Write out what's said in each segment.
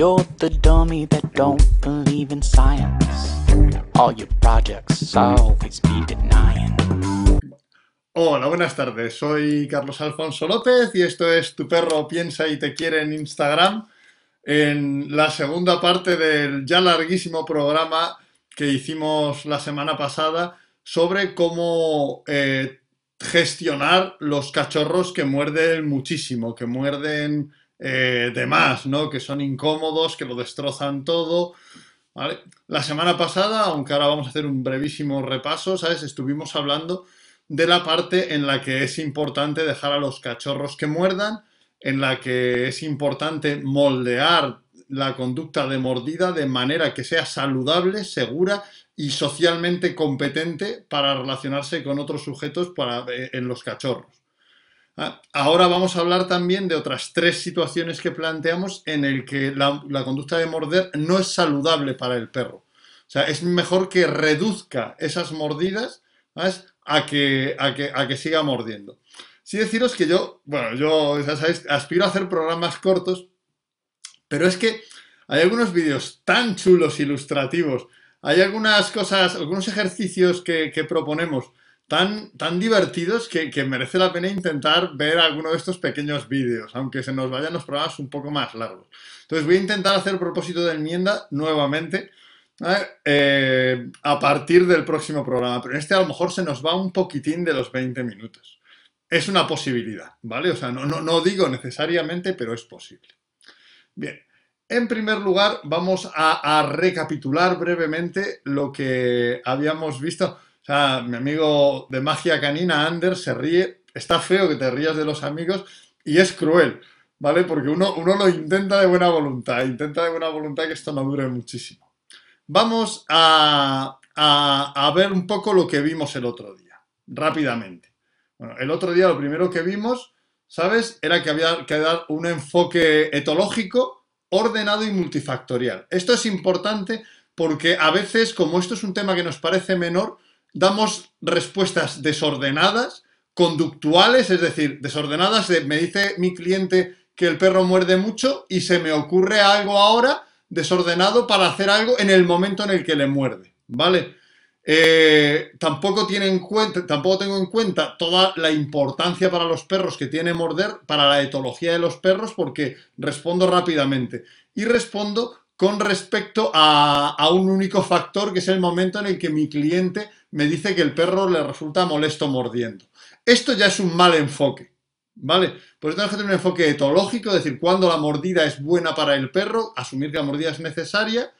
You're the dummy that don't believe in science. All your projects always be denying. Hola, buenas tardes. Soy Carlos Alfonso López y esto es Tu perro piensa y te quiere en Instagram. En la segunda parte del ya larguísimo programa que hicimos la semana pasada sobre cómo eh, gestionar los cachorros que muerden muchísimo, que muerden eh, de más, ¿no? Que son incómodos, que lo destrozan todo. La semana pasada, aunque ahora vamos a hacer un brevísimo repaso, ¿sabes? Estuvimos hablando de la parte en la que es importante dejar a los cachorros que muerdan, en la que es importante moldear la conducta de mordida de manera que sea saludable, segura y socialmente competente para relacionarse con otros sujetos para, eh, en los cachorros. Ah, ahora vamos a hablar también de otras tres situaciones que planteamos en el que la, conducta de morder no es saludable para el perro. O sea, es mejor que reduzca esas mordidas A, que, a, que, a que siga mordiendo. Sí deciros que yo, bueno, yo, aspiro a hacer programas cortos, pero es que hay algunos vídeos tan chulos, ilustrativos, hay algunas cosas, algunos ejercicios que proponemos tan, divertidos que, merece la pena intentar ver alguno de estos pequeños vídeos, aunque se nos vayan los programas un poco más largos. Entonces voy a intentar hacer propósito de enmienda nuevamente eh, a partir del próximo programa, pero este a lo mejor se nos va un poquitín de los 20 minutos. Es una posibilidad, ¿vale? O sea, no, digo necesariamente, pero es posible. Bien, en primer lugar vamos a recapitular brevemente lo que habíamos visto sea, mi amigo de magia canina, Anders, se ríe. Está feo que te rías de los amigos y es cruel, ¿vale? Porque uno, uno lo intenta de buena voluntad, intenta de buena voluntad que esto no dure muchísimo. Vamos a, a, ver un poco lo que vimos el otro día, rápidamente. Bueno, el otro día lo primero que vimos, ¿sabes? Era que había que dar un enfoque etológico, ordenado y multifactorial. Esto es importante porque a veces, como esto es un tema que nos parece menor, damos respuestas desordenadas, conductuales, es decir, desordenadas me dice mi cliente que el perro muerde mucho y se me ocurre algo ahora desordenado para hacer algo en el momento en el que le muerde, ¿vale? Eh, tampoco, tiene en cuenta, tampoco tengo en cuenta toda la importancia para los perros que tiene morder, para la etología de los perros, porque respondo rápidamente. Y respondo con respecto a, a un único factor, que es el momento en el que mi cliente me dice que el perro le resulta molesto mordiendo. Esto ya es un mal enfoque, ¿vale? Pues tenemos que tener un enfoque etológico, es decir, cuando la mordida es buena para el perro, asumir que la mordida es necesaria,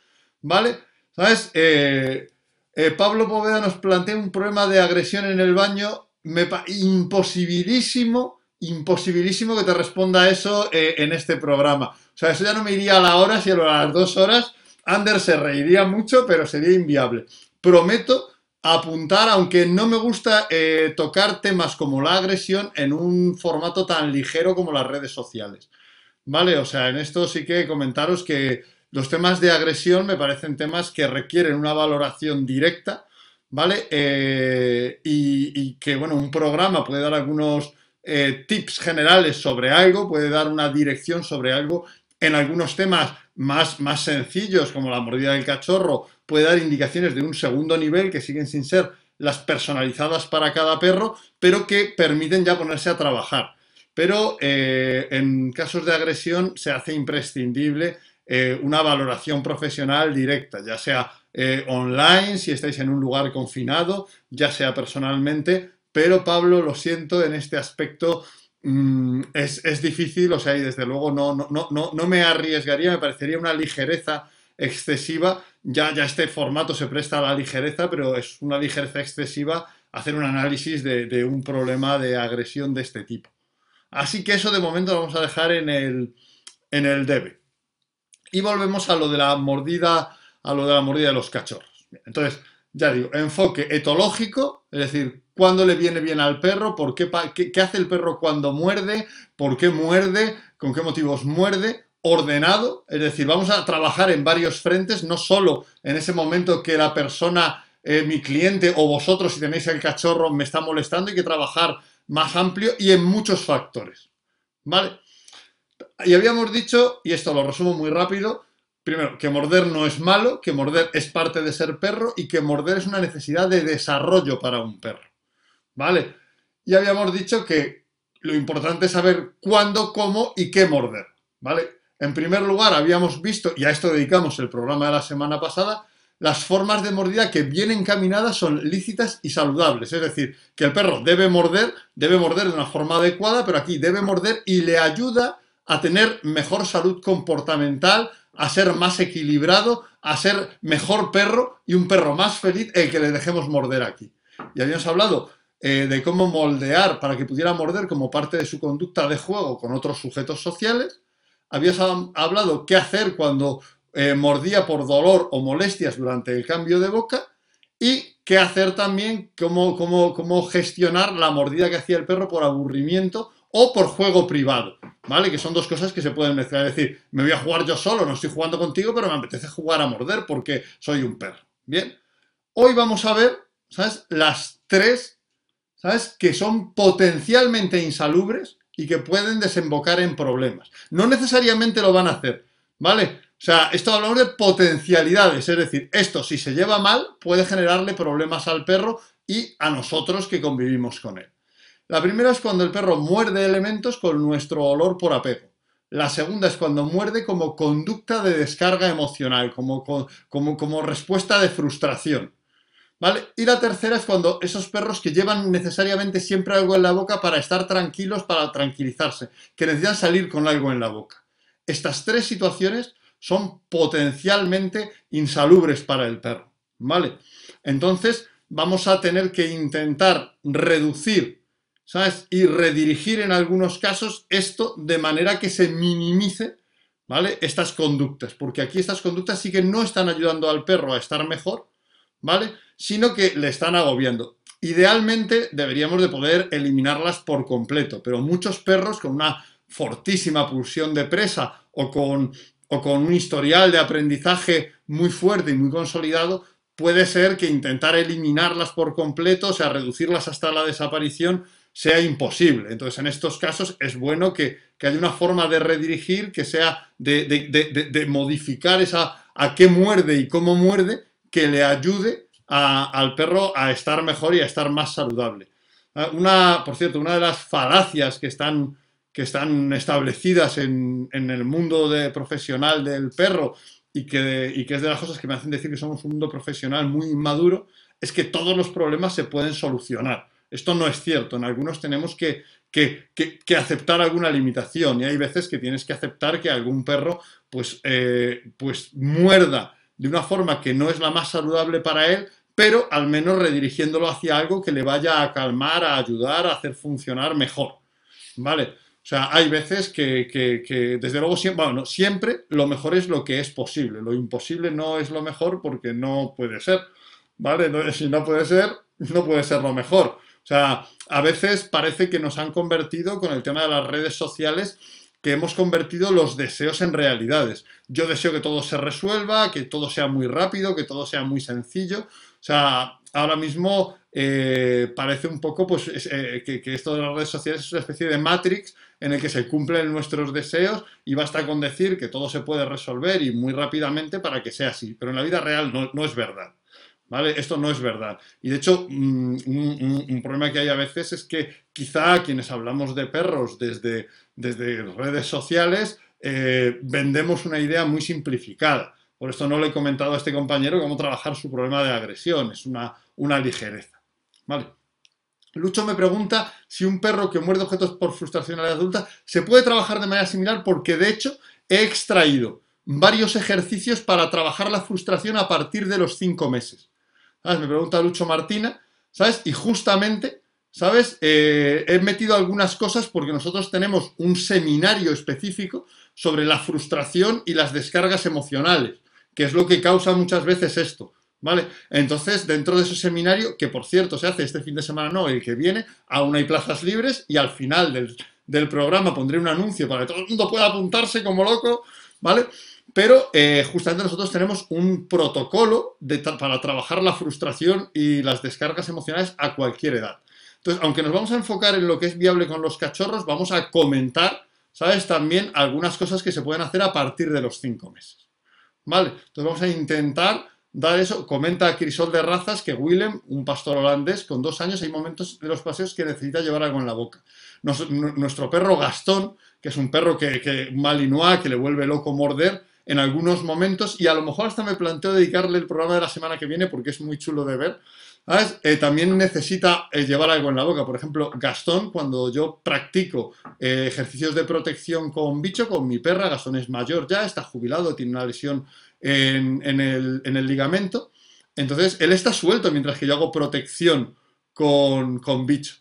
¿vale? ¿Sabes? Eh, eh, Pablo Poveda nos plantea un problema de agresión en el baño, me imposibilísimo, imposibilísimo que te responda eso eh, en este programa. O sea, eso ya no me iría a la hora, si a las dos horas, Anders se reiría mucho, pero sería inviable. Prometo apuntar, aunque no me gusta eh, tocar temas como la agresión en un formato tan ligero como las redes sociales. ¿Vale? O sea, en esto sí que comentaros que los temas de agresión me parecen temas que requieren una valoración directa, ¿vale? Eh, y, que, bueno, un programa puede dar algunos eh, tips generales sobre algo, puede dar una dirección sobre algo. En algunos temas más, más sencillos, como la mordida del cachorro, puede dar indicaciones de un segundo nivel que siguen sin ser las personalizadas para cada perro, pero que permiten ya ponerse a trabajar. Pero eh, en casos de agresión se hace imprescindible eh, una valoración profesional directa, ya sea eh, online, si estáis en un lugar confinado, ya sea personalmente, pero Pablo, lo siento, en este aspecto mm, es, difícil, o sea, y desde luego no, no, no, no me arriesgaría, me parecería una ligereza excesiva ya, ya este formato se presta a la ligereza, pero es una ligereza excesiva hacer un análisis de, un problema de agresión de este tipo. Así que eso de momento lo vamos a dejar en el, en el debe. Y volvemos a lo de la mordida, a lo de la mordida de los cachorros. Entonces, ya digo, enfoque etológico, es decir, cuándo le viene bien al perro, por qué, qué hace el perro cuando muerde, por qué muerde, con qué motivos muerde, ordenado, es decir, vamos a trabajar en varios frentes, no solo en ese momento que la persona, eh, mi cliente o vosotros, si tenéis el cachorro, me está molestando, hay que trabajar más amplio y en muchos factores. ¿Vale? Y habíamos dicho, y esto lo resumo muy rápido, primero, que morder no es malo, que morder es parte de ser perro y que morder es una necesidad de desarrollo para un perro. ¿Vale? Y habíamos dicho que lo importante es saber cuándo, cómo y qué morder. ¿Vale? En primer lugar, habíamos visto, y a esto dedicamos el programa de la semana pasada, las formas de mordida que bien encaminadas son lícitas y saludables. Es decir, que el perro debe morder, debe morder de una forma adecuada, pero aquí debe morder y le ayuda a tener mejor salud comportamental, a ser más equilibrado, a ser mejor perro y un perro más feliz el que le dejemos morder aquí. Y habíamos hablado eh, de cómo moldear para que pudiera morder como parte de su conducta de juego con otros sujetos sociales. Habíamos hablado qué hacer cuando eh, mordía por dolor o molestias durante el cambio de boca y qué hacer también, cómo, cómo, cómo gestionar la mordida que hacía el perro por aburrimiento o por juego privado, ¿vale? Que son dos cosas que se pueden mezclar. Es decir, me voy a jugar yo solo, no estoy jugando contigo, pero me apetece jugar a morder porque soy un perro. Bien, hoy vamos a ver, ¿sabes? Las tres, ¿sabes? Que son potencialmente insalubres y que pueden desembocar en problemas. No necesariamente lo van a hacer, ¿vale? O sea, esto hablamos de potencialidades, es decir, esto si se lleva mal puede generarle problemas al perro y a nosotros que convivimos con él. La primera es cuando el perro muerde elementos con nuestro olor por apego. La segunda es cuando muerde como conducta de descarga emocional, como, como, respuesta de frustración. ¿Vale? Y la tercera es cuando esos perros que llevan necesariamente siempre algo en la boca para estar tranquilos, para tranquilizarse, que necesitan salir con algo en la boca. Estas tres situaciones son potencialmente insalubres para el perro, ¿vale? Entonces, vamos a tener que intentar reducir, Y redirigir en algunos casos esto de manera que se minimice, ¿vale? Estas conductas, porque aquí estas conductas sí que no están ayudando al perro a estar mejor, ¿vale? Sino que le están agobiando. Idealmente deberíamos de poder eliminarlas por completo, pero muchos perros con una fortísima pulsión de presa o con o con un historial de aprendizaje muy fuerte y muy consolidado, puede ser que intentar eliminarlas por completo, o sea, reducirlas hasta la desaparición, sea imposible. Entonces, en estos casos es bueno que, haya una forma de redirigir, que sea de, modificar esa a qué muerde y cómo muerde, que le ayude al perro a estar mejor y a estar más saludable. Ah, una, por cierto, una de las falacias que están que están establecidas en, el mundo de profesional del perro y que, que es de las cosas que me hacen decir que somos un mundo profesional muy inmaduro, es que todos los problemas se pueden solucionar. Esto no es cierto. En algunos tenemos que, que, aceptar alguna limitación y hay veces que tienes que aceptar que algún perro pues, eh, pues muerda de una forma que no es la más saludable para él, pero al menos redirigiéndolo hacia algo que le vaya a calmar, a ayudar, a hacer funcionar mejor. ¿Vale? O sea, hay veces que, desde luego, siempre, bueno, siempre lo mejor es lo que es posible. Lo imposible no es lo mejor porque no puede ser. ¿Vale? si no puede ser, no puede ser lo mejor. Sea, a veces parece que nos han convertido con el tema de las redes sociales que hemos convertido los deseos en realidades. Yo deseo que todo se resuelva, que todo sea muy rápido, que todo sea muy sencillo. O sea, ahora mismo eh, parece un poco pues, eh, que, esto de las redes sociales es una especie de matrix en el que se cumplen nuestros deseos y basta con decir que todo se puede resolver y muy rápidamente para que sea así. Pero en la vida real no, es verdad. Esto no es verdad. Y de hecho, mm, un, problema que hay a veces es que quizá quienes hablamos de perros desde, desde redes sociales eh, vendemos una idea muy simplificada. Por esto no le he comentado a este compañero cómo trabajar su problema de agresión, es una, una ligereza. Lucho me pregunta si un perro que muerde objetos por frustración a la adulta se puede trabajar de manera similar porque de hecho he extraído varios ejercicios para trabajar la frustración a partir de los cinco meses. Me pregunta Lucho Martina, ¿sabes? Y justamente, ¿sabes? Eh, he metido algunas cosas porque nosotros tenemos un seminario específico sobre la frustración y las descargas emocionales que es lo que causa muchas veces esto. ¿Vale? Entonces, dentro de ese seminario, que por cierto se hace este fin de semana, no, el que viene, aún hay plazas libres y al final del, programa pondré un anuncio para que todo el mundo pueda apuntarse como loco, ¿vale? Pero eh, justamente nosotros tenemos un protocolo para trabajar la frustración y las descargas emocionales a cualquier edad. Entonces, aunque nos vamos a enfocar en lo que es viable con los cachorros, vamos a comentar, ¿sabes? También algunas cosas que se pueden hacer a partir de los cinco meses. ¿vale? Entonces vamos a intentar dar eso. Comenta Crisol de Razas que Willem, un pastor holandés con dos años, hay momentos de los paseos que necesita llevar algo en la boca. nuestro perro Gastón, que es un perro que, que malinois, que le vuelve loco morder, en algunos momentos, y a lo mejor hasta me planteo dedicarle el programa de la semana que viene porque es muy chulo de ver, eh, también necesita eh, llevar algo en la boca. Por ejemplo, Gastón, cuando yo practico eh, ejercicios de protección con bicho, con mi perra, Gastón es mayor ya, está jubilado, tiene una lesión en, el, ligamento. Entonces, él está suelto mientras que yo hago protección con, con bicho.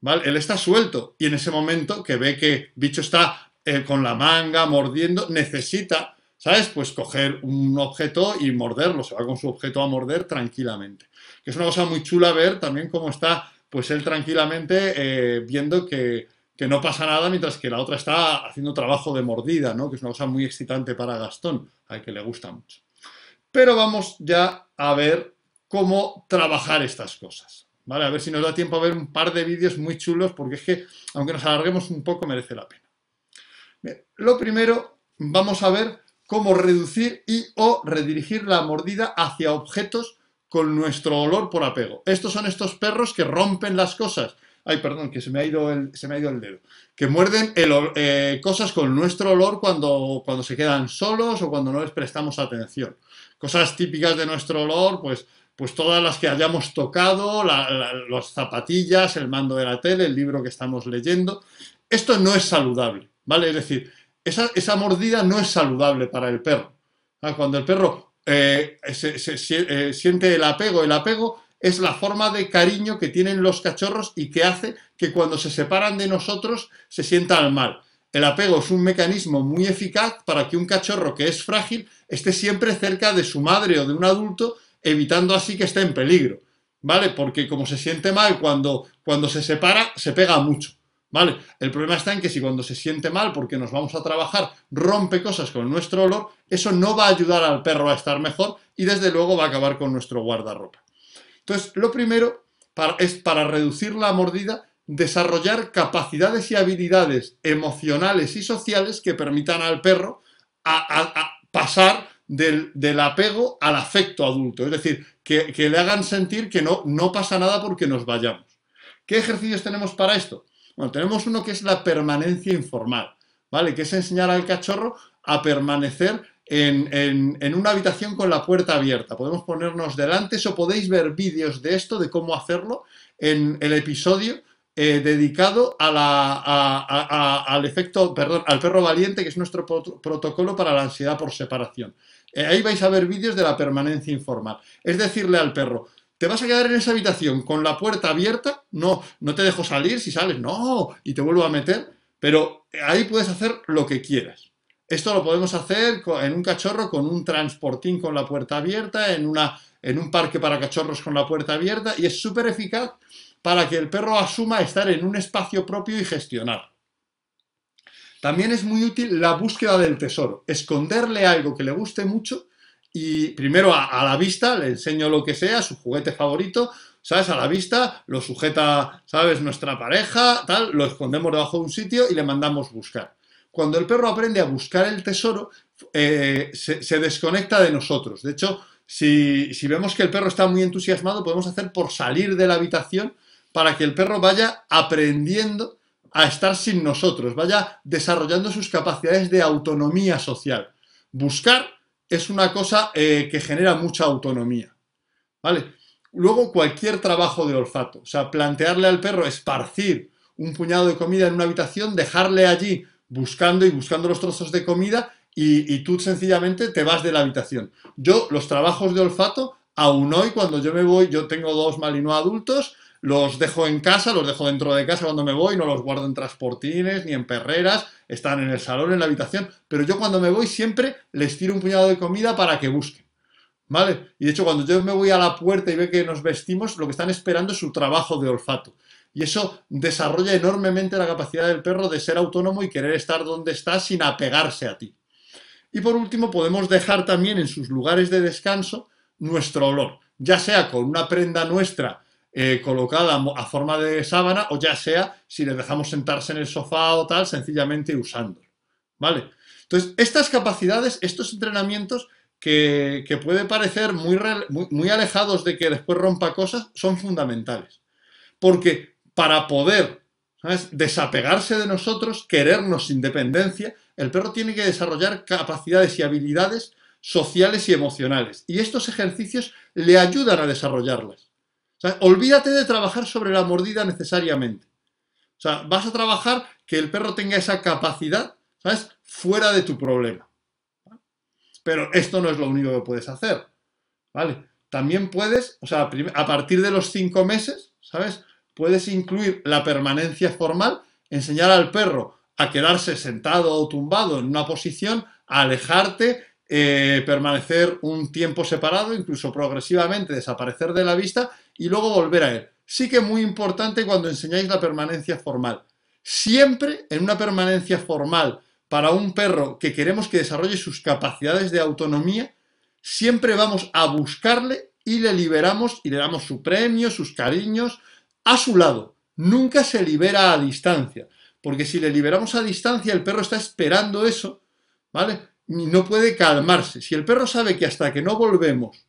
¿Vale? Él está suelto y en ese momento que ve que bicho está con la manga, mordiendo, necesita, ¿sabes? Pues coger un objeto y morderlo, se va con su objeto a morder tranquilamente que es una cosa muy chula ver también cómo está, pues él tranquilamente eh, viendo que, no pasa nada mientras que la otra está haciendo trabajo de mordida, ¿no? Que es una cosa muy excitante para Gastón, al que le gusta mucho. Pero vamos ya a ver cómo trabajar estas cosas, ¿vale? A ver si nos da tiempo a ver un par de vídeos muy chulos, porque es que, aunque nos alarguemos un poco, merece la pena. lo primero, vamos a ver cómo reducir y o redirigir la mordida hacia objetos con nuestro olor por apego. Estos son estos perros que rompen las cosas. Ay, perdón, que se me ha ido el, se me ha ido el dedo. Que muerden eh, cosas con nuestro olor cuando, cuando se quedan solos o cuando no les prestamos atención. Cosas típicas de nuestro olor, pues, pues todas las que hayamos tocado, las zapatillas, el mando de la tele, el libro que estamos leyendo. Esto no es saludable, ¿vale? Es decir, esa, mordida no es saludable para el perro. Cuando el perro eh, eh, siente el apego. El apego es la forma de cariño que tienen los cachorros y que hace que cuando se separan de nosotros se sientan mal. El apego es un mecanismo muy eficaz para que un cachorro que es frágil esté siempre cerca de su madre o de un adulto, evitando así que esté en peligro. ¿Vale? Porque como se siente mal cuando, cuando se separa, se pega mucho. ¿Vale? El problema está en que si cuando se siente mal porque nos vamos a trabajar rompe cosas con nuestro olor, eso no va a ayudar al perro a estar mejor y desde luego va a acabar con nuestro guardarropa. Entonces, lo primero es para reducir la mordida, desarrollar capacidades y habilidades emocionales y sociales que permitan al perro pasar del, apego al afecto adulto, es decir, que, le hagan sentir que no pasa nada porque nos vayamos. ¿Qué ejercicios tenemos para esto? Bueno, tenemos uno que es la permanencia informal, ¿vale? Que es enseñar al cachorro a permanecer en, una habitación con la puerta abierta. Podemos ponernos delante, o podéis ver vídeos de esto, de cómo hacerlo, en el episodio eh, dedicado al efecto, perdón, al perro valiente, que es nuestro protocolo para la ansiedad por separación. Eh, ahí vais a ver vídeos de la permanencia informal. Es decirle al perro, ¿Te vas a quedar en esa habitación con la puerta abierta? No, no te dejo salir si sales, no, y te vuelvo a meter, pero ahí puedes hacer lo que quieras. Esto lo podemos hacer en un cachorro con un transportín con la puerta abierta, en, una, en un parque para cachorros con la puerta abierta, y es súper eficaz para que el perro asuma estar en un espacio propio y gestionar. También es muy útil la búsqueda del tesoro, esconderle algo que le guste mucho y primero a, la vista le enseño lo que sea, su juguete favorito, ¿sabes? A la vista lo sujeta, ¿sabes? Nuestra pareja, tal, lo escondemos debajo de un sitio y le mandamos buscar. Cuando el perro aprende a buscar el tesoro, eh, se, desconecta de nosotros. De hecho, si, si vemos que el perro está muy entusiasmado, podemos hacer por salir de la habitación para que el perro vaya aprendiendo a estar sin nosotros, vaya desarrollando sus capacidades de autonomía social. Buscar es una cosa eh, que genera mucha autonomía. ¿Vale? Luego, cualquier trabajo de olfato. O sea, plantearle al perro esparcir un puñado de comida en una habitación, dejarle allí buscando y buscando los trozos de comida y, tú sencillamente te vas de la habitación. Yo, los trabajos de olfato, aún hoy, cuando yo me voy, yo tengo dos malinois adultos, los dejo en casa, los dejo dentro de casa cuando me voy, no los guardo en transportines ni en perreras, están en el salón, en la habitación, pero yo cuando me voy siempre les tiro un puñado de comida para que busquen. ¿Vale? Y de hecho, cuando yo me voy a la puerta y ve que nos vestimos, lo que están esperando es su trabajo de olfato. Y eso desarrolla enormemente la capacidad del perro de ser autónomo y querer estar donde está sin apegarse a ti. Y por último, podemos dejar también en sus lugares de descanso nuestro olor, ya sea con una prenda nuestra eh, colocada a forma de sábana o ya sea si le dejamos sentarse en el sofá o tal, sencillamente usándolo. ¿Vale? Entonces, estas capacidades, estos entrenamientos que, puede parecer muy, muy, alejados de que después rompa cosas, son fundamentales. Porque para poder desapegarse de nosotros, querernos independencia, el perro tiene que desarrollar capacidades y habilidades sociales y emocionales. Y estos ejercicios le ayudan a desarrollarlas. Olvídate de trabajar sobre la mordida necesariamente. O sea, vas a trabajar que el perro tenga esa capacidad, ¿sabes? Fuera de tu problema. Pero esto no es lo único que puedes hacer, ¿vale? También puedes, o sea, a partir de los cinco meses, ¿sabes? Puedes incluir la permanencia formal, enseñar al perro a quedarse sentado o tumbado en una posición, a alejarte, eh, permanecer un tiempo separado, incluso progresivamente desaparecer de la vista y luego volver a él. Sí que es muy importante cuando enseñáis la permanencia formal. Siempre en una permanencia formal para un perro que queremos que desarrolle sus capacidades de autonomía, siempre vamos a buscarle y le liberamos y le damos su premio, sus cariños, a su lado. Nunca se libera a distancia, porque si le liberamos a distancia, el perro está esperando eso, ¿vale? No puede calmarse. Si el perro sabe que hasta que no volvemos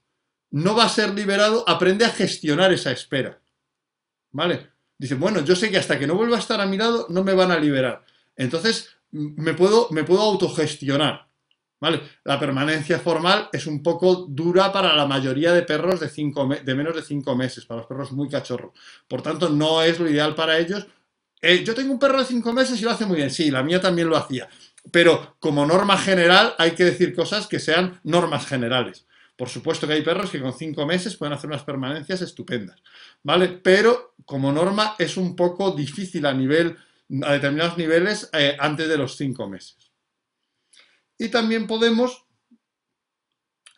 no va a ser liberado, aprende a gestionar esa espera, ¿vale? Dice, bueno, yo sé que hasta que no vuelva a estar a mi lado no me van a liberar. Entonces, me puedo, me puedo autogestionar. ¿Vale? La permanencia formal es un poco dura para la mayoría de perros de, cinco de menos de 5 meses, para los perros muy cachorros. Por tanto, no es lo ideal para ellos. Eh, yo tengo un perro de 5 meses y lo hace muy bien. Sí, la mía también lo hacía. Pero como norma general hay que decir cosas que sean normas generales. Por supuesto que hay perros que con 5 meses pueden hacer unas permanencias estupendas. ¿Vale? Pero como norma es un poco difícil a nivel a determinados niveles eh, antes de los cinco meses. Y también podemos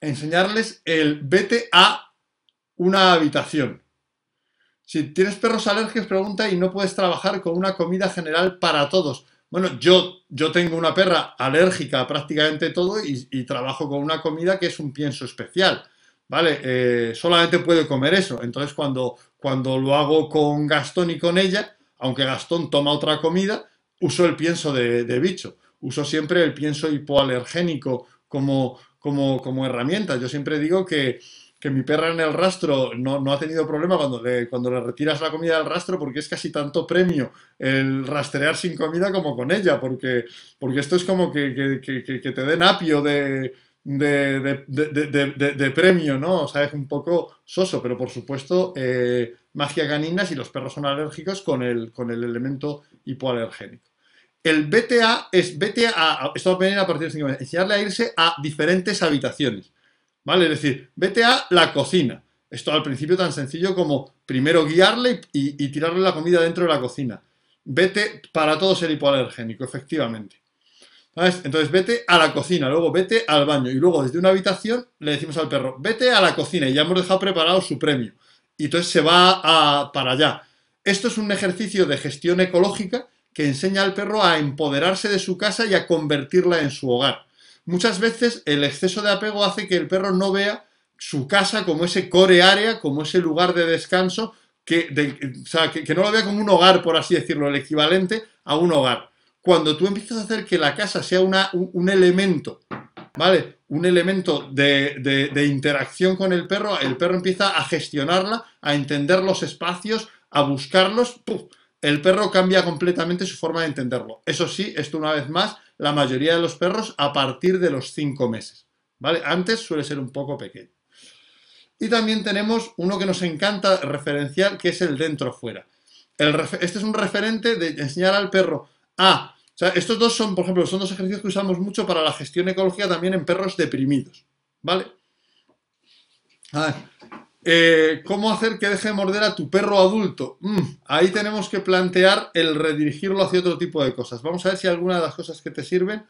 enseñarles el vete a una habitación. Si tienes perros alérgicos, pregunta y no puedes trabajar con una comida general para todos. Bueno, yo, yo tengo una perra alérgica a prácticamente todo y, trabajo con una comida que es un pienso especial. ¿Vale? Eh, solamente puede comer eso. Entonces, cuando, cuando lo hago con Gastón y con ella, aunque Gastón toma otra comida, uso el pienso de, bicho. Uso siempre el pienso hipoalergénico como, como, como herramienta. Yo siempre digo que, mi perra en el rastro no, ha tenido problema cuando le, cuando le retiras la comida del rastro porque es casi tanto premio el rastrear sin comida como con ella, porque, porque esto es como que, que te den apio de, de, premio, ¿no? O sea, es un poco soso, pero por supuesto, eh, magia canina si los perros son alérgicos con el, con el elemento hipoalergénico. El BTA es BTA, esto va a venir a partir de 5 meses, enseñarle a irse a diferentes habitaciones, ¿vale? Es decir, BTA la cocina. Esto al principio tan sencillo como primero guiarle y, y tirarle la comida dentro de la cocina. Vete para todo ser hipoalergénico, efectivamente. Entonces vete a la cocina, luego vete al baño y luego desde una habitación le decimos al perro, vete a la cocina y ya hemos dejado preparado su premio. Y entonces se va para allá. Esto es un ejercicio de gestión ecológica que enseña al perro a empoderarse de su casa y a convertirla en su hogar. Muchas veces el exceso de apego hace que el perro no vea su casa como ese core área, como ese lugar de descanso, que, que no lo vea como un hogar, por así decirlo, el equivalente a un hogar cuando tú empiezas a hacer que la casa sea un, elemento, ¿vale? Un elemento de, interacción con el perro, el perro empieza a gestionarla, a entender los espacios, a buscarlos, el perro cambia completamente su forma de entenderlo. Eso sí, esto una vez más, la mayoría de los perros a partir de los cinco meses, ¿vale? Antes suele ser un poco pequeño. Y también tenemos uno que nos encanta referenciar, que es el dentro-fuera. Este es un referente de enseñar al perro a estos dos son, por ejemplo, son dos ejercicios que usamos mucho para la gestión ecológica también en perros deprimidos. ¿Vale? Eh, ¿Cómo hacer que deje de morder a tu perro adulto? Mm, ahí tenemos que plantear el redirigirlo hacia otro tipo de cosas. Vamos a ver si alguna de las cosas que te sirven,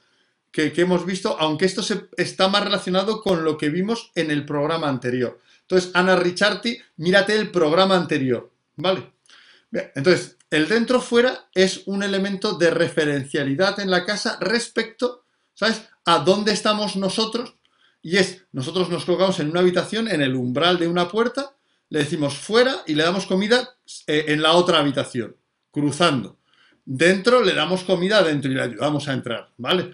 que, hemos visto, aunque esto está más relacionado con lo que vimos en el programa anterior. Entonces, Ana Ricciardi, mírate el programa anterior. ¿Vale? Bien, entonces, el dentro fuera es un elemento de referencialidad en la casa respecto, ¿sabes?, a dónde estamos nosotros. Y es, nosotros nos colocamos en una habitación, en el umbral de una puerta, le decimos fuera y le damos comida eh, en la otra habitación, cruzando. Dentro le damos comida adentro y le ayudamos a entrar, ¿vale?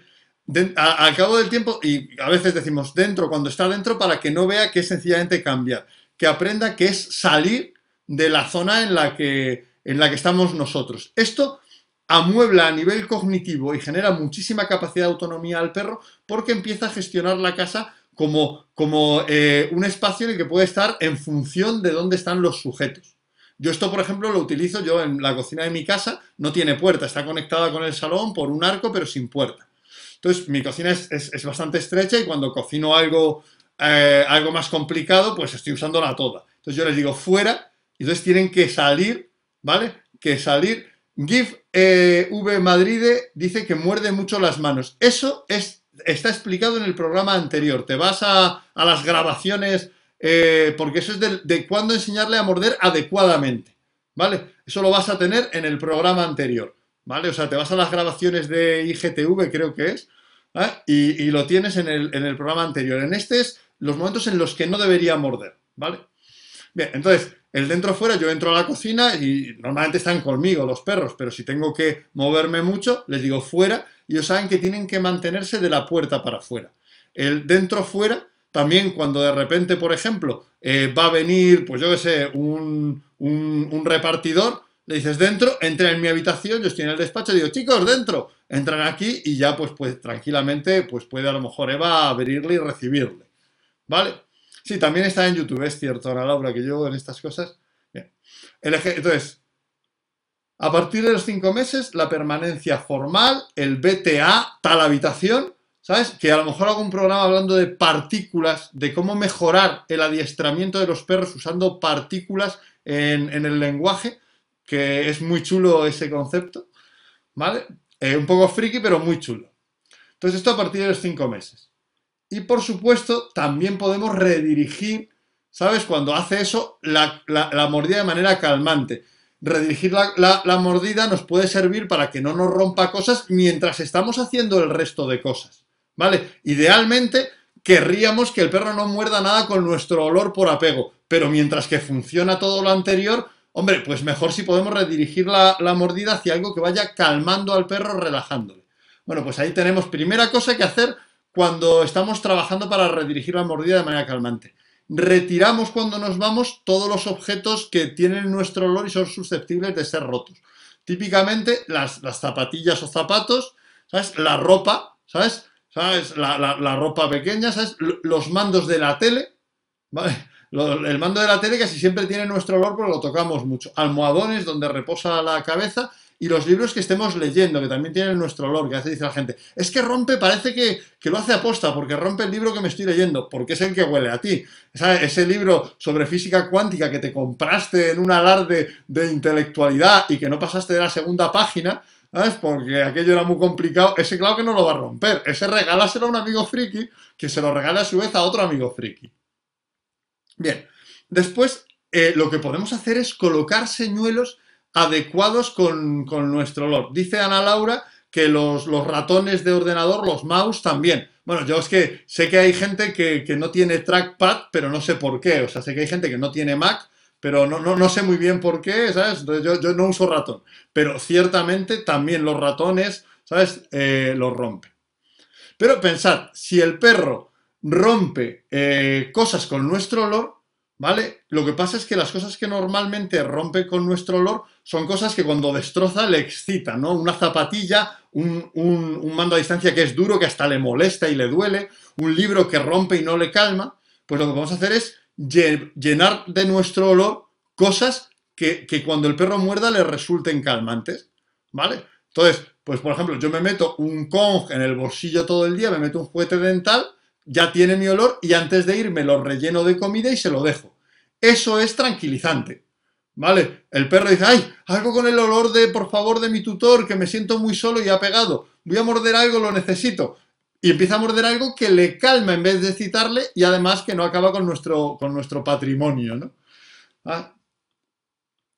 al cabo del tiempo, y a veces decimos dentro cuando está dentro para que no vea que es sencillamente cambiar, que aprenda que es salir de la zona en la que, en la que estamos nosotros. Esto amuebla a nivel cognitivo y genera muchísima capacidad de autonomía al perro porque empieza a gestionar la casa como, como eh, un espacio en el que puede estar en función de dónde están los sujetos. Yo esto, por ejemplo, lo utilizo yo en la cocina de mi casa, no tiene puerta, está conectada con el salón por un arco, pero sin puerta. Entonces, mi cocina es, bastante estrecha y cuando cocino algo, eh, algo más complicado, pues estoy usándola toda. Entonces yo les digo fuera, y entonces tienen que salir, ¿vale? Que salir. GIF eh, V Madrid dice que muerde mucho las manos. Eso es, está explicado en el programa anterior. Te vas a, las grabaciones, eh, porque eso es de, cuándo enseñarle a morder adecuadamente, ¿vale? Eso lo vas a tener en el programa anterior, ¿vale? O sea, te vas a las grabaciones de IGTV, creo que es, y, lo tienes en el, programa anterior. En este es los momentos en los que no debería morder, ¿vale? Bien, entonces, el dentro-fuera, yo entro a la cocina y normalmente están conmigo los perros, pero si tengo que moverme mucho, les digo fuera y ellos saben que tienen que mantenerse de la puerta para afuera. El dentro-fuera, también cuando de repente, por ejemplo, eh, va a venir, pues yo qué sé, un, un repartidor, le dices dentro, entra en mi habitación, yo estoy en el despacho, digo, chicos, dentro, entran aquí y ya pues, pues tranquilamente pues puede a lo mejor Eva abrirle y recibirle. ¿Vale? Sí, también está en YouTube, es cierto, Ana Laura, que yo en estas cosas. Bien. entonces, a partir de los cinco meses, la permanencia formal, el BTA, tal habitación, ¿sabes? Que a lo mejor hago un programa hablando de partículas, de cómo mejorar el adiestramiento de los perros usando partículas en, el lenguaje que es muy chulo ese concepto, ¿vale? Eh, un poco friki, pero muy chulo. Entonces, esto a partir de los cinco meses. Y por supuesto, también podemos redirigir, ¿sabes? Cuando hace eso, la, mordida de manera calmante. Redirigir la, la, mordida nos puede servir para que no nos rompa cosas mientras estamos haciendo el resto de cosas, ¿vale? Idealmente, querríamos que el perro no muerda nada con nuestro olor por apego, pero mientras que funciona todo lo anterior, Hombre, pues mejor si podemos redirigir la, mordida hacia algo que vaya calmando al perro, relajándole. Bueno, pues ahí tenemos primera cosa que hacer cuando estamos trabajando para redirigir la mordida de manera calmante. Retiramos cuando nos vamos todos los objetos que tienen nuestro olor y son susceptibles de ser rotos. Típicamente las, zapatillas o zapatos, ¿sabes? La ropa, ¿sabes? ¿Sabes? La, la ropa pequeña, ¿sabes? Los mandos de la tele, ¿vale? el mando de la tele casi siempre tiene nuestro olor, pero lo tocamos mucho. Almohadones donde reposa la cabeza y los libros que estemos leyendo, que también tienen nuestro olor, que hace dice la gente, es que rompe, parece que, lo hace aposta, porque rompe el libro que me estoy leyendo, porque es el que huele a ti. ese libro sobre física cuántica que te compraste en un alarde de intelectualidad y que no pasaste de la segunda página, ¿sabes? Porque aquello era muy complicado, ese claro que no lo va a romper. Ese regálaselo a un amigo friki que se lo regala a su vez a otro amigo friki. Bien, después eh, lo que podemos hacer es colocar señuelos adecuados con, nuestro olor. Dice Ana Laura que los, ratones de ordenador, los mouse también. Bueno, yo es que sé que hay gente que, no tiene trackpad, pero no sé por qué. O sea, sé que hay gente que no tiene Mac, pero no, no, sé muy bien por qué, ¿sabes? Entonces yo, no uso ratón. Pero ciertamente también los ratones, ¿sabes? Eh, los rompen. Pero pensad, si el perro rompe eh, cosas con nuestro olor, ¿vale? Lo que pasa es que las cosas que normalmente rompe con nuestro olor son cosas que cuando destroza le excitan, ¿no? Una zapatilla, un, mando a distancia que es duro, que hasta le molesta y le duele, un libro que rompe y no le calma, pues lo que vamos a hacer es llenar de nuestro olor cosas que, que cuando el perro muerda le resulten calmantes, ¿vale? Entonces, pues por ejemplo, yo me meto un Kong en el bolsillo todo el día, me meto un juguete dental, ya tiene mi olor y antes de irme lo relleno de comida y se lo dejo. Eso es tranquilizante. ¿Vale? El perro dice, ay, algo con el olor de, por favor, de mi tutor, que me siento muy solo y apegado. Voy a morder algo, lo necesito. Y empieza a morder algo que le calma en vez de citarle y además que no acaba con nuestro, con nuestro patrimonio, ¿no? Ah.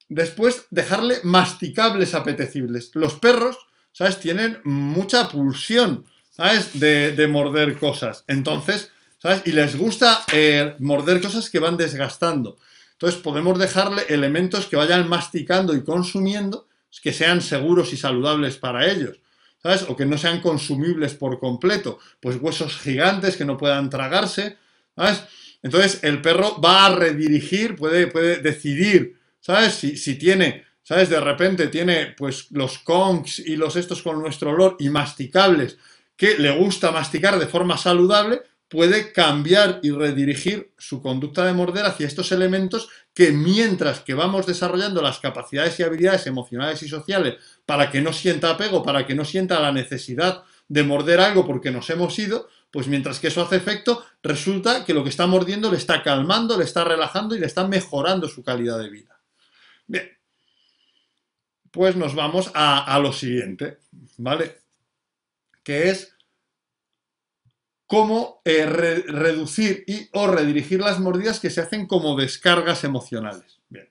Después, dejarle masticables apetecibles. Los perros, ¿sabes? Tienen mucha pulsión. ¿Sabes? De, morder cosas. Entonces, ¿sabes? Y les gusta eh, morder cosas que van desgastando. Entonces, podemos dejarle elementos que vayan masticando y consumiendo, que sean seguros y saludables para ellos. ¿sabes? O que no sean consumibles por completo. Pues huesos gigantes que no puedan tragarse, ¿sabes? Entonces el perro va a redirigir, puede, puede decidir, ¿sabes? Si, si tiene, ¿sabes? De repente tiene pues los conks y los estos con nuestro olor y masticables que le gusta masticar de forma saludable, puede cambiar y redirigir su conducta de morder hacia estos elementos que mientras que vamos desarrollando las capacidades y habilidades emocionales y sociales para que no sienta apego, para que no sienta la necesidad de morder algo porque nos hemos ido, pues mientras que eso hace efecto, resulta que lo que está mordiendo le está calmando, le está relajando y le está mejorando su calidad de vida. Bien, pues nos vamos a, lo siguiente, ¿vale? Que es cómo eh, reducir y o redirigir las mordidas que se hacen como descargas emocionales. Bien.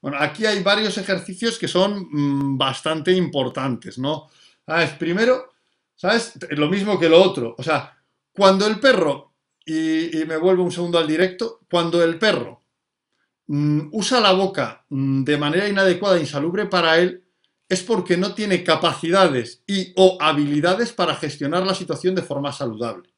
Bueno, aquí hay varios ejercicios que son mm, bastante importantes, ¿no? ¿Sabes? Primero, ¿sabes? Lo mismo que lo otro. O sea, cuando el perro, y, me vuelvo un segundo al directo, cuando el perro mm, usa la boca mm, de manera inadecuada e insalubre para él, es porque no tiene capacidades y o habilidades para gestionar la situación de forma saludable.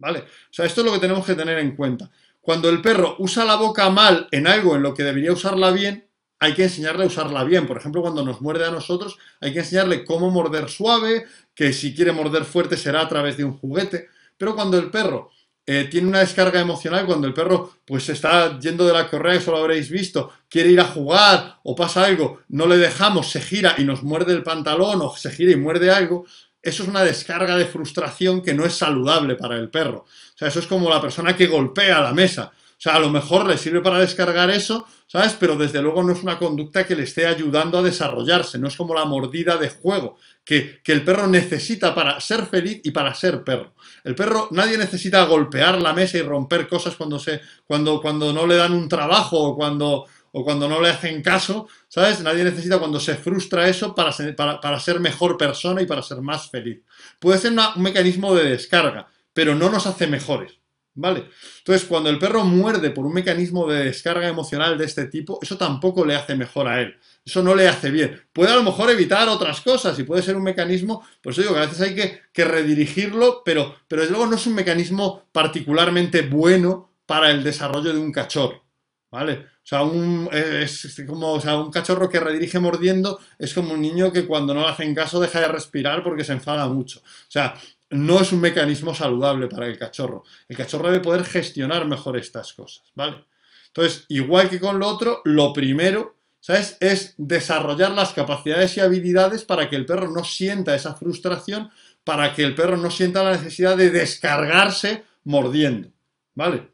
¿vale? O sea, esto es lo que tenemos que tener en cuenta. Cuando el perro usa la boca mal en algo en lo que debería usarla bien, hay que enseñarle a usarla bien. Por ejemplo, cuando nos muerde a nosotros, hay que enseñarle cómo morder suave, que si quiere morder fuerte será a través de un juguete. Pero cuando el perro eh, tiene una descarga emocional, cuando el perro pues está yendo de la correa, eso lo habréis visto, quiere ir a jugar o pasa algo, no le dejamos, se gira y nos muerde el pantalón o se gira y muerde algo, eso es una descarga de frustración que no es saludable para el perro. O sea, eso es como la persona que golpea la mesa. O sea, a lo mejor le sirve para descargar eso, ¿sabes? Pero desde luego no es una conducta que le esté ayudando a desarrollarse, no es como la mordida de juego, que, que, el perro necesita para ser feliz y para ser perro. El perro, nadie necesita golpear la mesa y romper cosas cuando, se, cuando, cuando no le dan un trabajo o cuando, o cuando no le hacen caso, ¿sabes? Nadie necesita cuando se frustra eso para ser, para, ser mejor persona y para ser más feliz. Puede ser un mecanismo de descarga, pero no nos hace mejores, ¿vale? Entonces, cuando el perro muerde por un mecanismo de descarga emocional de este tipo, eso tampoco le hace mejor a él. Eso no le hace bien. Puede a lo mejor evitar otras cosas y puede ser un mecanismo, pues digo que a veces hay que, que redirigirlo, pero, pero desde luego no es un mecanismo particularmente bueno para el desarrollo de un cachorro, ¿vale? O sea, un, es, como, o sea, un cachorro que redirige mordiendo es como un niño que cuando no le hacen caso deja de respirar porque se enfada mucho. O sea, no es un mecanismo saludable para el cachorro. El cachorro debe poder gestionar mejor estas cosas, ¿vale? Entonces, igual que con lo otro, lo primero, ¿sabes? Es desarrollar las capacidades y habilidades para que el perro no sienta esa frustración, para que el perro no sienta la necesidad de descargarse mordiendo, ¿vale?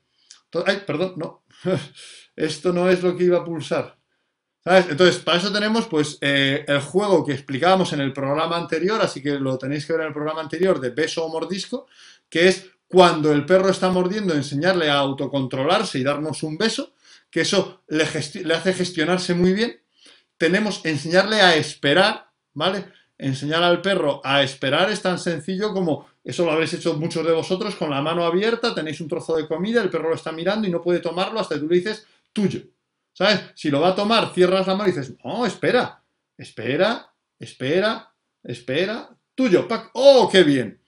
ay, perdón, no. esto no es lo que iba a pulsar. ¿Sabes? Entonces, para eso tenemos pues eh, el juego que explicábamos en el programa anterior, así que lo tenéis que ver en el programa anterior de beso o mordisco, que es cuando el perro está mordiendo, enseñarle a autocontrolarse y darnos un beso, que eso le, hace gestionarse muy bien. Tenemos enseñarle a esperar, ¿vale? Enseñar al perro a esperar es tan sencillo como eso lo habréis hecho muchos de vosotros con la mano abierta, tenéis un trozo de comida, el perro lo está mirando y no puede tomarlo hasta que tú le dices, tuyo. ¿Sabes? Si lo va a tomar, cierras la mano y dices, no, espera, espera, espera, espera, tuyo, oh, qué bien.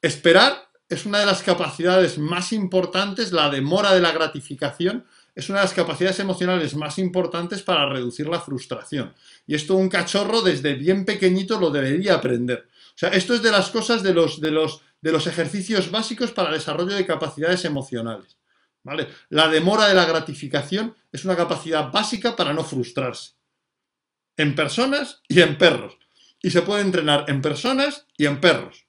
Esperar es una de las capacidades más importantes, la demora de la gratificación es una de las capacidades emocionales más importantes para reducir la frustración. Y esto un cachorro desde bien pequeñito lo debería aprender. O sea, esto es de las cosas de los, de los, de los ejercicios básicos para el desarrollo de capacidades emocionales. ¿vale? La demora de la gratificación es una capacidad básica para no frustrarse. En personas y en perros. Y se puede entrenar en personas y en perros.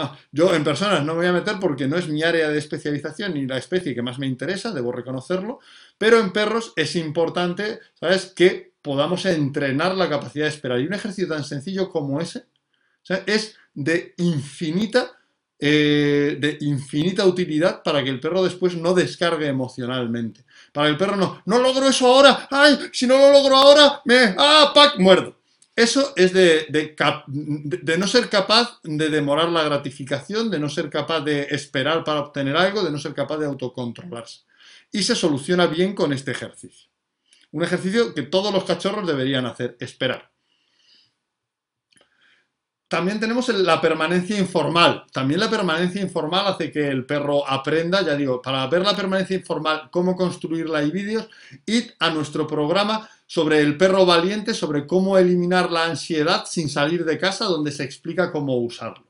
Ah, yo en personas no me voy a meter porque no es mi área de especialización ni la especie que más me interesa, debo reconocerlo, pero en perros es importante, ¿sabes?, que podamos entrenar la capacidad de esperar. Y un ejercicio tan sencillo como ese es de infinita eh, de infinita utilidad para que el perro después no descargue emocionalmente. Para que el perro no, no logro eso ahora, ay, si no lo logro ahora, me, ah. Eso es de, no ser capaz de demorar la gratificación, de no ser capaz de esperar para obtener algo, de no ser capaz de autocontrolarse. Y se soluciona bien con este ejercicio. Un ejercicio que todos los cachorros deberían hacer, esperar. también tenemos la permanencia informal. También la permanencia informal hace que el perro aprenda, ya digo, para ver la permanencia informal, cómo construirla y vídeos, id a nuestro programa sobre el perro valiente, sobre cómo eliminar la ansiedad sin salir de casa, donde se explica cómo usarlo.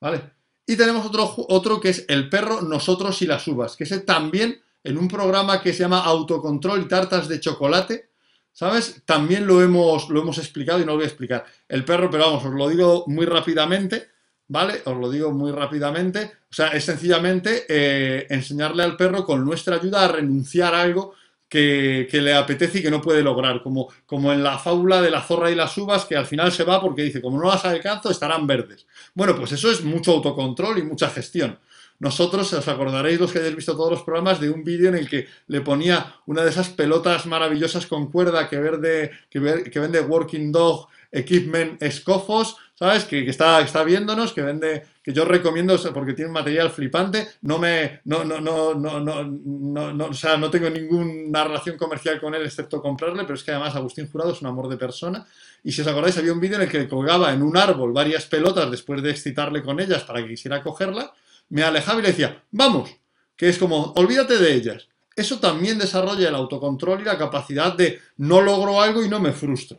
¿Vale? Y tenemos otro, otro que es el perro, nosotros y las uvas, que es también en un programa que se llama Autocontrol y Tartas de Chocolate, ¿sabes? También lo hemos, lo hemos explicado y no lo voy a explicar. El perro, pero vamos, os lo digo muy rápidamente, ¿vale? Os lo digo muy rápidamente. O sea, es sencillamente eh, enseñarle al perro con nuestra ayuda a renunciar a algo que, le apetece y que no puede lograr, como, como en la fábula de la zorra y las uvas, que al final se va porque dice, como no las alcanzo, estarán verdes. Bueno, pues eso es mucho autocontrol y mucha gestión. Nosotros, os acordaréis los que hayáis visto todos los programas de un vídeo en el que le ponía una de esas pelotas maravillosas con cuerda que, verde, que, que vende Working Dog Equipment Escofos, ¿sabes? Que, está, está viéndonos, que vende, que yo recomiendo porque tiene un material flipante. No me, no, no, no, no, no, no, o sea, no tengo ninguna relación comercial con él excepto comprarle, pero es que además Agustín Jurado es un amor de persona. Y si os acordáis, había un vídeo en el que colgaba en un árbol varias pelotas después de excitarle con ellas para que quisiera cogerla me alejaba y le decía, vamos, que es como, olvídate de ellas. Eso también desarrolla el autocontrol y la capacidad de no logro algo y no me frustro.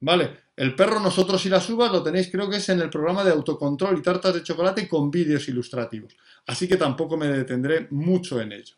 ¿Vale? El perro, nosotros y las uvas lo tenéis creo que es en el programa de autocontrol y tartas de chocolate con vídeos ilustrativos. Así que tampoco me detendré mucho en ello.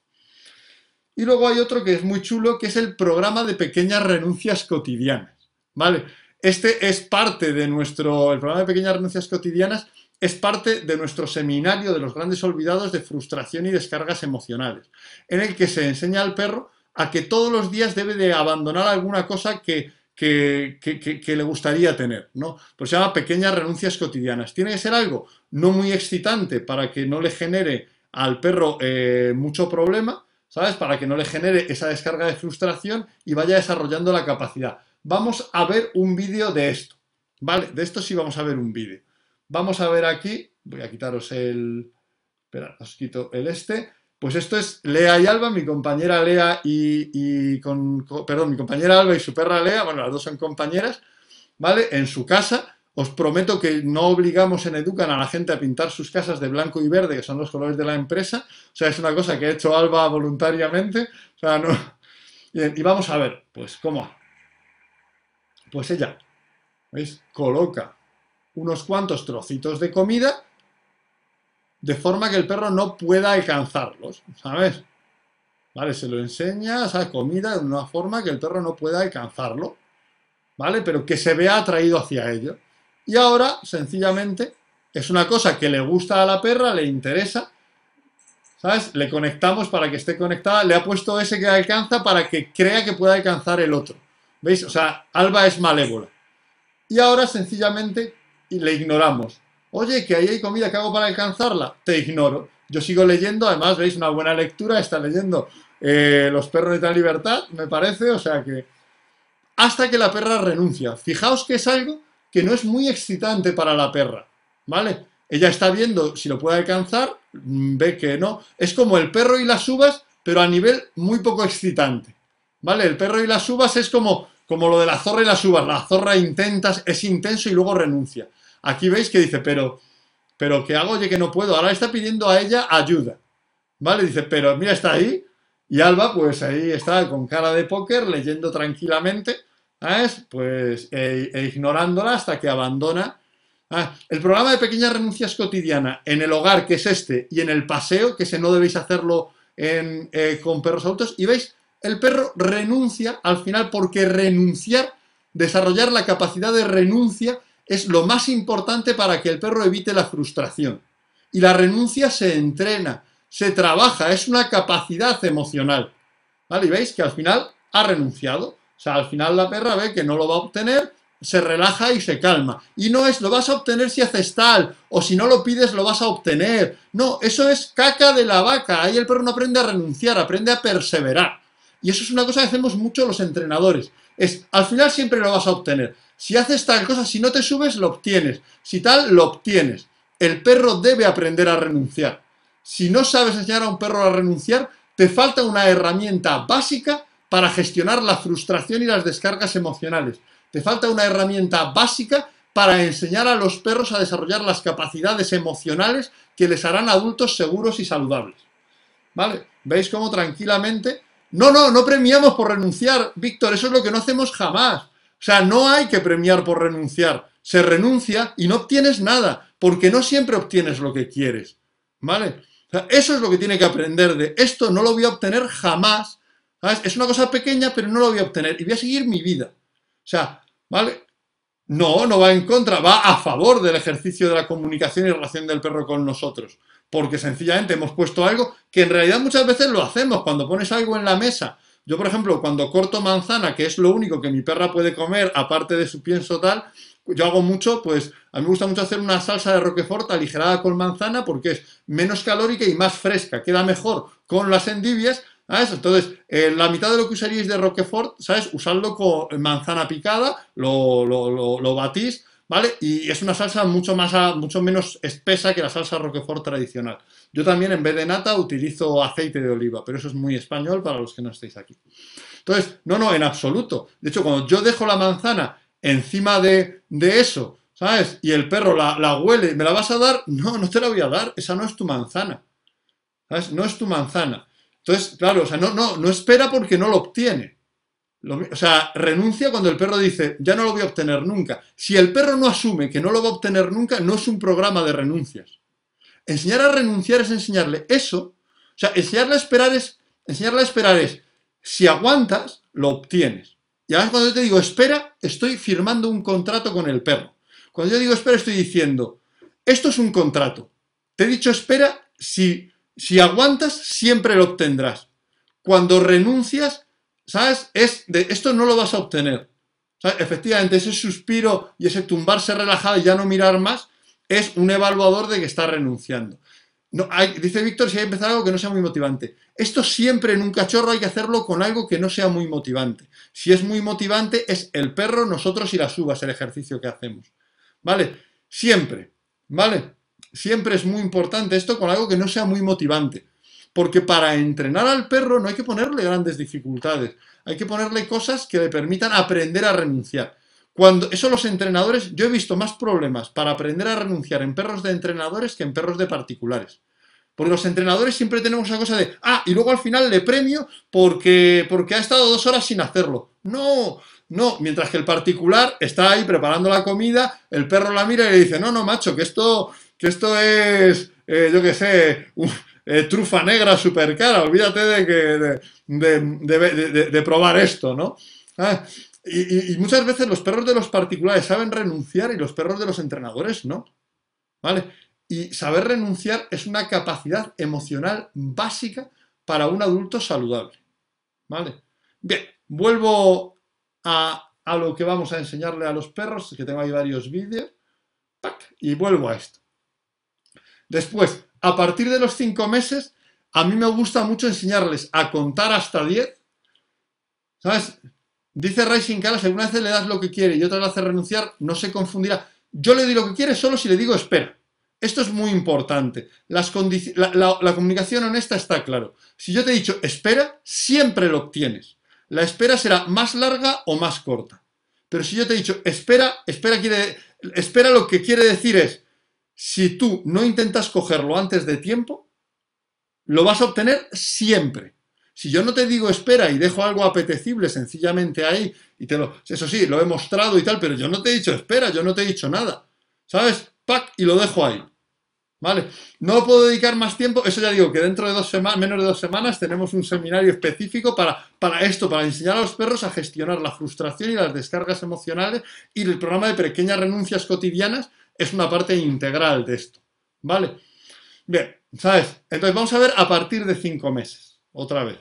Y luego hay otro que es muy chulo, que es el programa de pequeñas renuncias cotidianas. ¿Vale? Este es parte de nuestro, el programa de pequeñas renuncias cotidianas es parte de nuestro seminario de los grandes olvidados de frustración y descargas emocionales, en el que se enseña al perro a que todos los días debe de abandonar alguna cosa que, que, le gustaría tener, ¿no? Pues se llama pequeñas renuncias cotidianas. Tiene que ser algo no muy excitante para que no le genere al perro eh, mucho problema, ¿sabes? Para que no le genere esa descarga de frustración y vaya desarrollando la capacidad. Vamos a ver un vídeo de esto, ¿vale? De esto sí vamos a ver un vídeo. Vamos a ver aquí, voy a quitaros el, espera, os quito el este, pues esto es Lea y Alba, mi compañera Lea y, con, perdón, mi compañera Alba y su perra Lea, bueno, las dos son compañeras, ¿vale? En su casa, os prometo que no obligamos en Educan a la gente a pintar sus casas de blanco y verde, que son los colores de la empresa, o sea, es una cosa que ha hecho Alba voluntariamente, o sea, no... y vamos a ver, pues, ¿cómo? Pues ella, ¿veis? Coloca unos cuantos trocitos de comida de forma que el perro no pueda alcanzarlos, ¿sabes? ¿Vale? Se lo enseña, esa comida de una forma que el perro no pueda alcanzarlo, ¿vale? Pero que se vea atraído hacia ello. Y ahora, sencillamente, es una cosa que le gusta a la perra, le interesa, ¿sabes? Le conectamos para que esté conectada, le ha puesto ese que alcanza para que crea que pueda alcanzar el otro. ¿Veis? O sea, Alba es malévola. Y ahora, sencillamente, le ignoramos. Oye, que ahí hay comida que hago para alcanzarla. Te ignoro. Yo sigo leyendo, además, veis, una buena lectura, está leyendo eh, Los perros de la libertad, me parece, o sea que... Hasta que la perra renuncia. Fijaos que es algo que no es muy excitante para la perra, ¿vale? Ella está viendo si lo puede alcanzar, mm, ve que no. Es como el perro y las uvas, pero a nivel muy poco excitante, ¿vale? El perro y las uvas es como, como lo de la zorra y las uvas. La zorra intenta, es intenso y luego renuncia. Aquí veis que dice, pero, pero ¿qué hago? Oye, que no puedo. Ahora está pidiendo a ella ayuda. ¿Vale? Dice, pero mira, está ahí. Y Alba, pues ahí está con cara de póker, leyendo tranquilamente, ¿sabes? Pues e, e ignorándola hasta que abandona. Ah, el programa de pequeñas renuncias cotidiana en el hogar, que es este, y en el paseo, que ese no debéis hacerlo eh, con perros adultos, y veis, el perro renuncia al final porque renunciar, desarrollar la capacidad de renuncia es lo más importante para que el perro evite la frustración. Y la renuncia se entrena, se trabaja, es una capacidad emocional. ¿Vale? Y veis que al final ha renunciado. O sea, al final la perra ve que no lo va a obtener, se relaja y se calma. Y no es lo vas a obtener si haces tal, o si no lo pides lo vas a obtener. No, eso es caca de la vaca. Ahí el perro no aprende a renunciar, aprende a perseverar. Y eso es una cosa que hacemos mucho los entrenadores. Es, al final siempre lo vas a obtener. Si haces tal cosa, si no te subes, lo obtienes. Si tal, lo obtienes. El perro debe aprender a renunciar. Si no sabes enseñar a un perro a renunciar, te falta una herramienta básica para gestionar la frustración y las descargas emocionales. Te falta una herramienta básica para enseñar a los perros a desarrollar las capacidades emocionales que les harán adultos seguros y saludables. ¿Vale? ¿Veis cómo tranquilamente... No, no, no premiamos por renunciar, Víctor, eso es lo que no hacemos jamás. O sea, no hay que premiar por renunciar. Se renuncia y no obtienes nada, porque no siempre obtienes lo que quieres. ¿Vale? Eso es lo que tiene que aprender de esto no lo voy a obtener jamás. ¿sabes? Es una cosa pequeña, pero no lo voy a obtener y voy a seguir mi vida. O sea, ¿vale? No, no va en contra, va a favor del ejercicio de la comunicación y relación del perro con nosotros. Porque sencillamente hemos puesto algo que en realidad muchas veces lo hacemos cuando pones algo en la mesa. Yo, por ejemplo, cuando corto manzana, que es lo único que mi perra puede comer, aparte de su pienso tal, yo hago mucho, pues a mí me gusta mucho hacer una salsa de roquefort aligerada con manzana porque es menos calórica y más fresca. Queda mejor con las endivias ¿sabes? Entonces, eh, la mitad de lo que usaríais de Roquefort, ¿sabes? Usadlo con manzana picada, lo, lo, batís, ¿vale? Y es una salsa mucho, más, mucho menos espesa que la salsa Roquefort tradicional. Yo también, en vez de nata, utilizo aceite de oliva, pero eso es muy español para los que no estéis aquí. Entonces, no, no, en absoluto. De hecho, cuando yo dejo la manzana encima de, eso, ¿sabes? Y el perro la, la huele, ¿me la vas a dar? No, no te la voy a dar, esa no es tu manzana. ¿Sabes? No es tu manzana. Entonces, claro, o sea, no, no, no espera porque no lo obtiene. O sea, renuncia cuando el perro dice, ya no lo voy a obtener nunca. Si el perro no asume que no lo va a obtener nunca, no es un programa de renuncias. Enseñar a renunciar es enseñarle eso. O sea, enseñarle a esperar es, enseñarle a esperar es, si aguantas, lo obtienes. Y ahora cuando yo te digo espera, estoy firmando un contrato con el perro. Cuando yo digo espera, estoy diciendo, esto es un contrato. Te he dicho espera si si aguantas, siempre lo obtendrás. Cuando renuncias, ¿sabes? Es de esto no lo vas a obtener. Efectivamente, ese suspiro y ese tumbarse relajado y ya no mirar más es un evaluador de que está renunciando. No, dice Víctor, si hay que empezar algo que no sea muy motivante. Esto siempre en un cachorro hay que hacerlo con algo que no sea muy motivante. Si es muy motivante, es el perro, nosotros y las uvas, el ejercicio que hacemos. ¿Vale? Siempre. ¿Vale? Siempre es muy importante esto con algo que no sea muy motivante. Porque para entrenar al perro no hay que ponerle grandes dificultades. Hay que ponerle cosas que le permitan aprender a renunciar. Cuando eso los entrenadores, yo he visto más problemas para aprender a renunciar en perros de entrenadores que en perros de particulares. Porque los entrenadores siempre tenemos esa cosa de, ah, y luego al final le premio porque, porque ha estado dos horas sin hacerlo. No, no, mientras que el particular está ahí preparando la comida, el perro la mira y le dice, no, no, macho, que esto, que esto es, eh, yo qué sé, eh, trufa negra súper cara, olvídate de, que, de, probar esto, ¿no? Ah, y, muchas veces los perros de los particulares saben renunciar y los perros de los entrenadores no. ¿Vale? Y saber renunciar es una capacidad emocional básica para un adulto saludable. ¿Vale? Bien, vuelvo a, a lo que vamos a enseñarle a los perros, que tengo ahí varios vídeos, y vuelvo a esto. Después, a partir de los cinco meses, a mí me gusta mucho enseñarles a contar hasta 10. ¿Sabes? Dice Rising Kala, si alguna vez le das lo que quiere y otra le hace renunciar, no se confundirá. Yo le doy lo que quiere solo si le digo espera. Esto es muy importante. la, la, comunicación honesta está claro. Si yo te he dicho espera, siempre lo obtienes. La espera será más larga o más corta. Pero si yo te he dicho espera, espera, quiere, espera lo que quiere decir es si tú no intentas cogerlo antes de tiempo, lo vas a obtener siempre. Si yo no te digo espera y dejo algo apetecible sencillamente ahí, y te lo, eso sí, lo he mostrado y tal, pero yo no te he dicho espera, yo no te he dicho nada. ¿Sabes? Pac, y lo dejo ahí. ¿Vale? No puedo dedicar más tiempo, eso ya digo que dentro de dos semanas, menos de dos semanas, tenemos un seminario específico para, para esto, para enseñar a los perros a gestionar la frustración y las descargas emocionales y el programa de pequeñas renuncias cotidianas es una parte integral de esto. ¿Vale? Bien, ¿sabes? Entonces vamos a ver a partir de cinco meses, otra vez.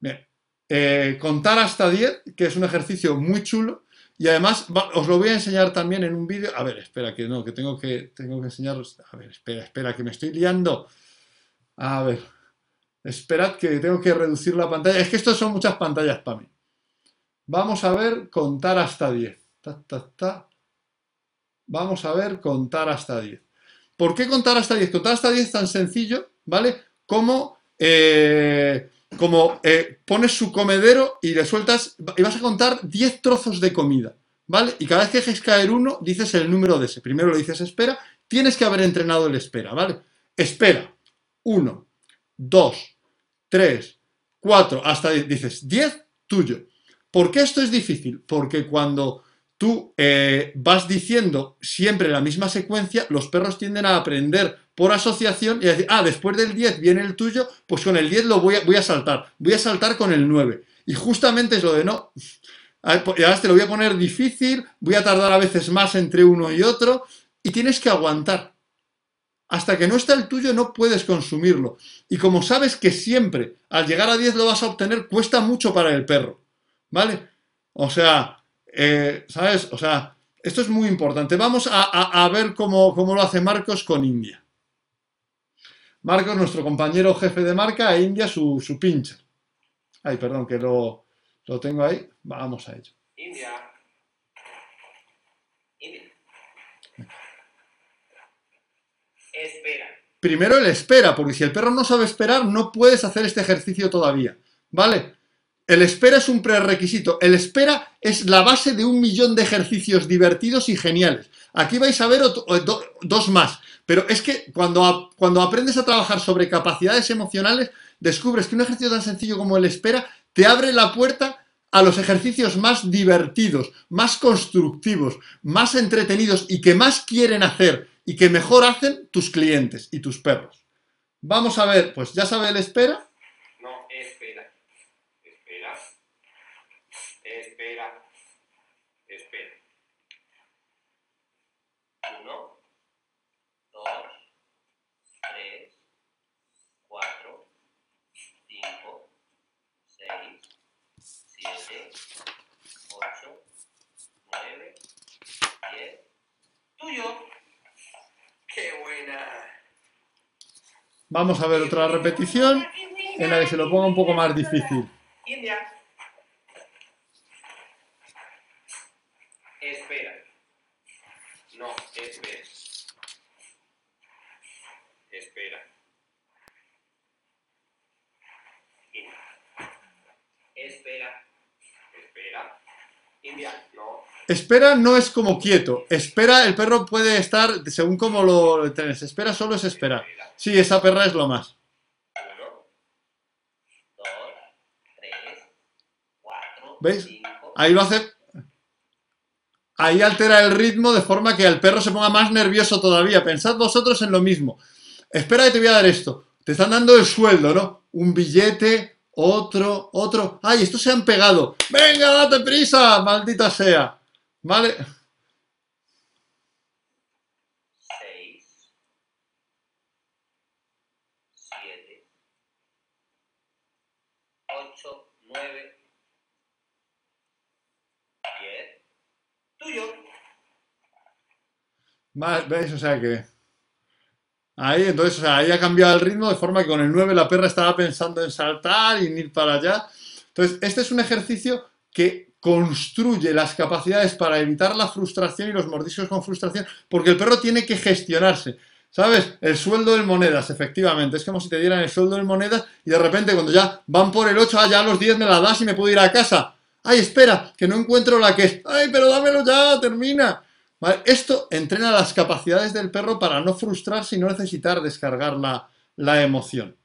Bien, eh, contar hasta 10, que es un ejercicio muy chulo, y además os lo voy a enseñar también en un vídeo. A ver, espera, que no, que tengo que, tengo que enseñaros. A ver, espera, espera, que me estoy liando. A ver, esperad que tengo que reducir la pantalla. Es que esto son muchas pantallas para mí. Vamos a ver contar hasta 10. Ta, ta, ta. Vamos a ver contar hasta 10. ¿Por qué contar hasta 10? Contar hasta 10 es tan sencillo, ¿vale? Como, eh, como eh, pones su comedero y le sueltas y vas a contar 10 trozos de comida, ¿vale? Y cada vez que dejes caer uno, dices el número de ese. Primero lo dices espera, tienes que haber entrenado el espera, ¿vale? Espera, 1, 2, 3, 4, hasta dices 10, tuyo. ¿Por qué esto es difícil? Porque cuando tú eh, vas diciendo siempre la misma secuencia, los perros tienden a aprender por asociación y a decir, ah, después del 10 viene el tuyo, pues con el 10 lo voy a, voy a saltar, voy a saltar con el 9. Y justamente es lo de no, y ahora te lo voy a poner difícil, voy a tardar a veces más entre uno y otro, y tienes que aguantar. Hasta que no está el tuyo no puedes consumirlo. Y como sabes que siempre al llegar a 10 lo vas a obtener, cuesta mucho para el perro. ¿Vale? O sea, eh, ¿sabes? O sea, esto es muy importante. Vamos a, ver cómo, lo hace Marcos con India. Marcos, nuestro compañero jefe de marca, a India su, su pincher. Ay, perdón, que lo, lo tengo ahí. Vamos a ello. India. India. Espera. Primero el espera, porque si el perro no sabe esperar, no puedes hacer este ejercicio todavía. ¿Vale? El espera es un prerequisito. El espera es la base de un millón de ejercicios divertidos y geniales. Aquí vais a ver dos más. Pero es que cuando, cuando aprendes a trabajar sobre capacidades emocionales, descubres que un ejercicio tan sencillo como el espera te abre la puerta a los ejercicios más divertidos, más constructivos, más entretenidos y que más quieren hacer y que mejor hacen tus clientes y tus perros. Vamos a ver, pues ya sabe el espera. 8, 9, 10. Tuyo. Qué buena. Vamos a ver otra repetición en la que se lo ponga un poco más difícil. Espera no es como quieto. Espera, el perro puede estar, según como lo tenés. Espera solo es esperar. Sí, esa perra es lo más. ¿Veis? Ahí lo hace. Ahí altera el ritmo de forma que el perro se ponga más nervioso todavía. Pensad vosotros en lo mismo. Espera que te voy a dar esto. Te están dando el sueldo, ¿no? Un billete, otro, otro. ¡Ay, estos se han pegado! ¡Venga, date prisa! ¡Maldita sea! ¿Vale? 6, 7, 8, 9, 10. Tuyo. ¿Veis? O sea que... Ahí, entonces, o sea, ahí ha cambiado el ritmo de forma que con el 9 la perra estaba pensando en saltar y ir para allá. Entonces, este es un ejercicio que construye las capacidades para evitar la frustración y los mordiscos con frustración, porque el perro tiene que gestionarse. ¿Sabes? El sueldo en monedas, efectivamente. Es como si te dieran el sueldo en monedas y de repente cuando ya van por el 8, ah, ya a los 10 me la das y me puedo ir a casa. ¡Ay, espera! Que no encuentro la que es. ¡Ay, pero dámelo ya! ¡Termina! Esto entrena las capacidades del perro para no frustrarse y no necesitar descargar la, la emoción.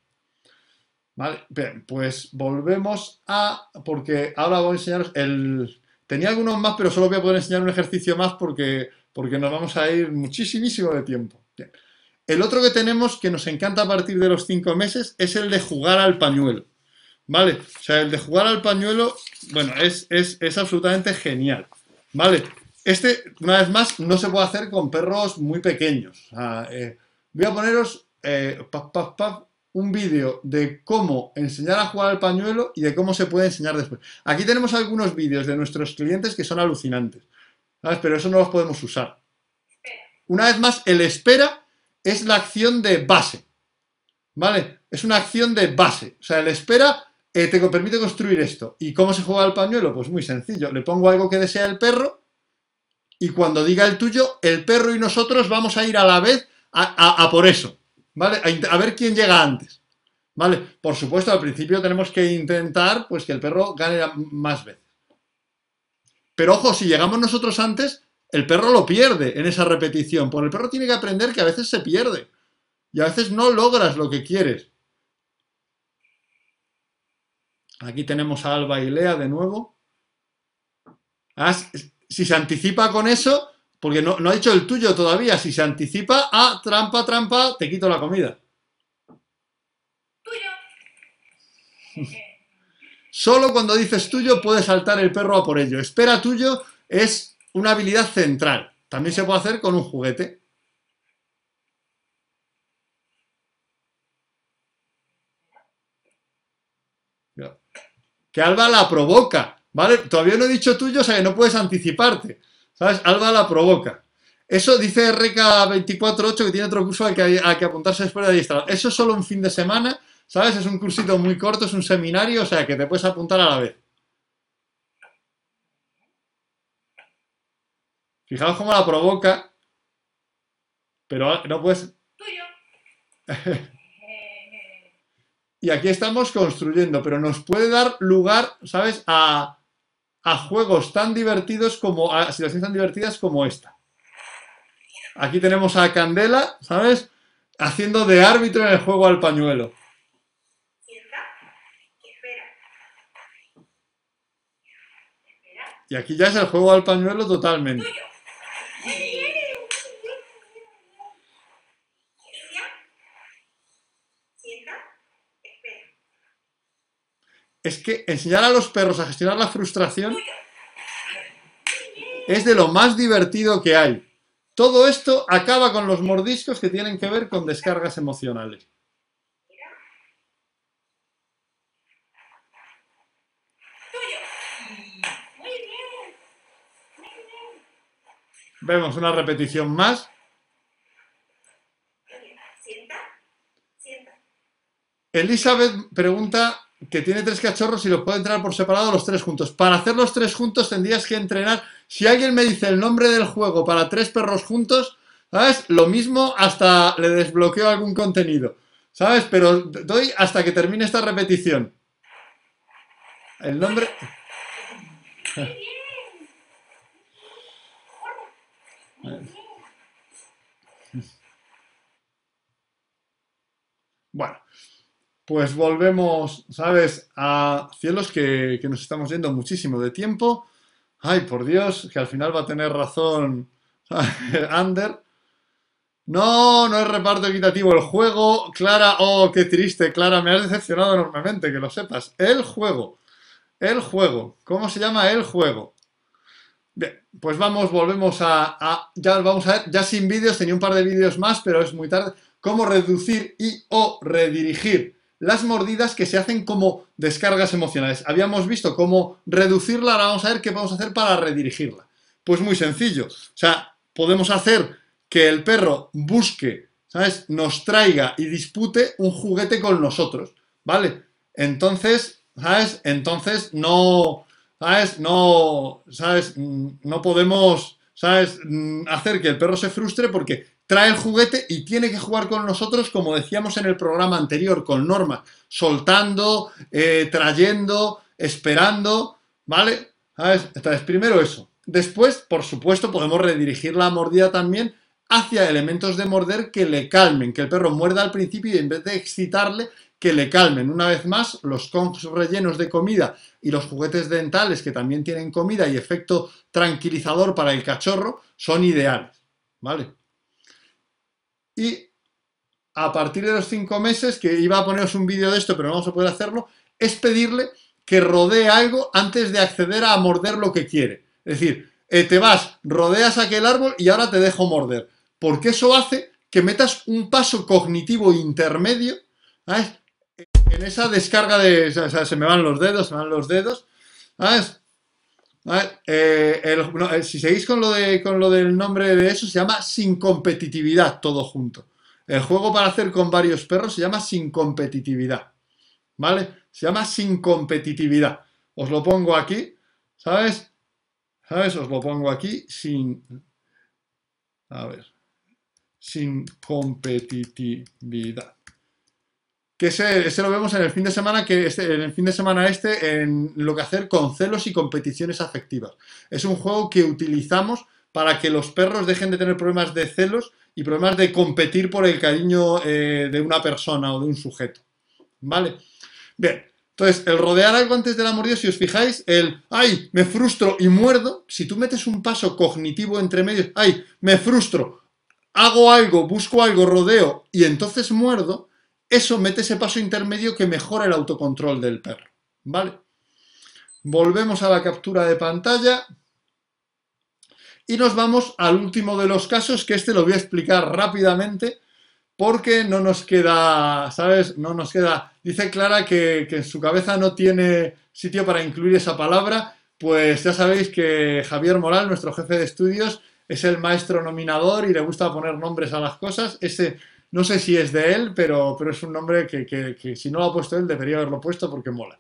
Vale, bien, pues volvemos a, porque ahora voy a enseñaros el... Tenía algunos más, pero solo voy a poder enseñar un ejercicio más porque, porque nos vamos a ir muchísimo de tiempo. El otro que tenemos que nos encanta a partir de los cinco meses es el de jugar al pañuelo. ¿Vale? O sea, el de jugar al pañuelo, bueno, es, es, absolutamente genial. ¿Vale? Este, una vez más, no se puede hacer con perros muy pequeños. Eh, voy a poneros eh, un vídeo de cómo enseñar a jugar al pañuelo y de cómo se puede enseñar después. Aquí tenemos algunos vídeos de nuestros clientes que son alucinantes, pero eso no los podemos usar. Una vez más, el espera es la acción de base, ¿vale? Es una acción de base. O sea, el espera eh, te permite construir esto. ¿Y cómo se juega al pañuelo? Pues muy sencillo. Le pongo algo que desea el perro y cuando diga el tuyo, el perro y nosotros vamos a ir a la vez a por eso. ¿Vale? A, ver quién llega antes, ¿vale? Por supuesto, al principio tenemos que intentar, pues, que el perro gane más veces. Pero ojo, si llegamos nosotros antes, el perro lo pierde en esa repetición, porque el perro tiene que aprender que a veces se pierde y a veces no logras lo que quieres. Aquí tenemos a Alba y Lea de nuevo. Ah, si se anticipa con eso, porque no, no ha dicho el tuyo todavía, si se anticipa, ah, trampa, trampa, te quito la comida. Tuyo. Solo cuando dices tuyo puede saltar el perro a por ello. Espera tuyo es una habilidad central. También se puede hacer con un juguete. Que Alba la provoca, ¿vale? Todavía no he dicho tuyo, o sea que no puedes anticiparte. ¿Sabes? Alba la provoca. Eso dice RK248 que tiene otro curso al que, hay- al que apuntarse después de adiestrar. Eso es solo un fin de semana, ¿sabes? Es un cursito muy corto, es un seminario, o sea que te puedes apuntar a la vez. Fijaos cómo la provoca, pero no puedes... Tuyo. Y aquí estamos construyendo, pero nos puede dar lugar, ¿sabes? A, a juegos tan divertidos como, a situaciones tan divertidas como esta. Aquí tenemos a Candela, ¿sabes? Haciendo de árbitro en el juego al pañuelo. Y aquí ya es el juego al pañuelo totalmente. Tuyo. Muy bien. Inicia. Sienta. Espera. Es que enseñar a los perros a gestionar la frustración es de lo más divertido que hay. Todo esto acaba con los mordiscos que tienen que ver con descargas emocionales. Mira. Tuyo. Muy bien. Muy bien. Vemos una repetición más. Elizabeth pregunta que tiene tres cachorros y los puede entrenar por separado los tres juntos. Para hacer los tres juntos tendrías que entrenar. Si alguien me dice el nombre del juego para tres perros juntos, ¿sabes? Lo mismo hasta le desbloqueo algún contenido. ¿Sabes? Pero doy hasta que termine esta repetición. El nombre. Bueno, pues volvemos, ¿sabes? A cielos que, que nos estamos yendo muchísimo de tiempo. Ay, por Dios, que al final va a tener razón Ander. No, no es reparto equitativo el juego. Clara, oh, qué triste, Clara, me has decepcionado enormemente, que lo sepas. El juego. El juego. ¿Cómo se llama el juego? Bien, pues vamos, volvemos a, a- ya vamos a ver, ya sin vídeos, tenía un par de vídeos más, pero es muy tarde. Cómo reducir y o redirigir las mordidas que se hacen como descargas emocionales. Habíamos visto cómo reducirla, ahora vamos a ver qué podemos hacer para redirigirla. Pues muy sencillo. O sea, podemos hacer que el perro busque, ¿sabes? Nos traiga y dispute un juguete con nosotros, ¿vale? Entonces, ¿sabes? Entonces no, ¿sabes? No, ¿sabes? Mm, No podemos, ¿sabes? Mm, Hacer que el perro se frustre porque trae el juguete y tiene que jugar con nosotros, como decíamos en el programa anterior, con normas, soltando, eh, trayendo, esperando, ¿vale? ¿Sabes? Entonces, primero eso. Después, por supuesto, podemos redirigir la mordida también hacia elementos de morder que le calmen, que el perro muerda al principio y en vez de excitarle, que le calmen. Una vez más, los conchs rellenos de comida y los juguetes dentales que también tienen comida y efecto tranquilizador para el cachorro son ideales, ¿vale? Y a partir de los cinco meses, que iba a poneros un vídeo de esto, pero no vamos a poder hacerlo, es pedirle que rodee algo antes de acceder a morder lo que quiere. Es decir, eh, te vas, rodeas aquel árbol y ahora te dejo morder. Porque eso hace que metas un paso cognitivo intermedio ¿sabes? en esa descarga de... Se me van los dedos, se me van los dedos. ¿Sabes? ¿Sabes? Eh, eh, si seguís con lo, de, con lo del nombre de eso, se llama sin competitividad, todo junto. El juego para hacer con varios perros se llama sin competitividad. ¿Vale? Se llama sin competitividad. Os lo pongo aquí, ¿sabes? ¿Sabes? Os lo pongo aquí sin... A ver. Sin competitividad. Ese lo vemos en el fin de semana, que este, en el fin de semana este, en lo que hacer con celos y competiciones afectivas. Es un juego que utilizamos para que los perros dejen de tener problemas de celos y problemas de competir por el cariño eh, de una persona o de un sujeto. ¿Vale? Bien, entonces, el rodear algo antes de la mordida, si os fijáis, el, ay, me frustro y muerdo, si tú metes un paso cognitivo entre medios, ay, me frustro, hago algo, busco algo, rodeo y entonces muerdo, eso mete ese paso intermedio que mejora el autocontrol del perro. ¿Vale? Volvemos a la captura de pantalla. Y nos vamos al último de los casos, que este lo voy a explicar rápidamente, porque no nos queda, ¿sabes? No nos queda. Dice Clara que, que en su cabeza no tiene sitio para incluir esa palabra. Pues ya sabéis que Javier Moral, nuestro jefe de estudios, es el maestro nominador y le gusta poner nombres a las cosas. Ese no sé si es de él, pero, pero es un nombre que, que- si no lo ha puesto él, debería haberlo puesto porque mola.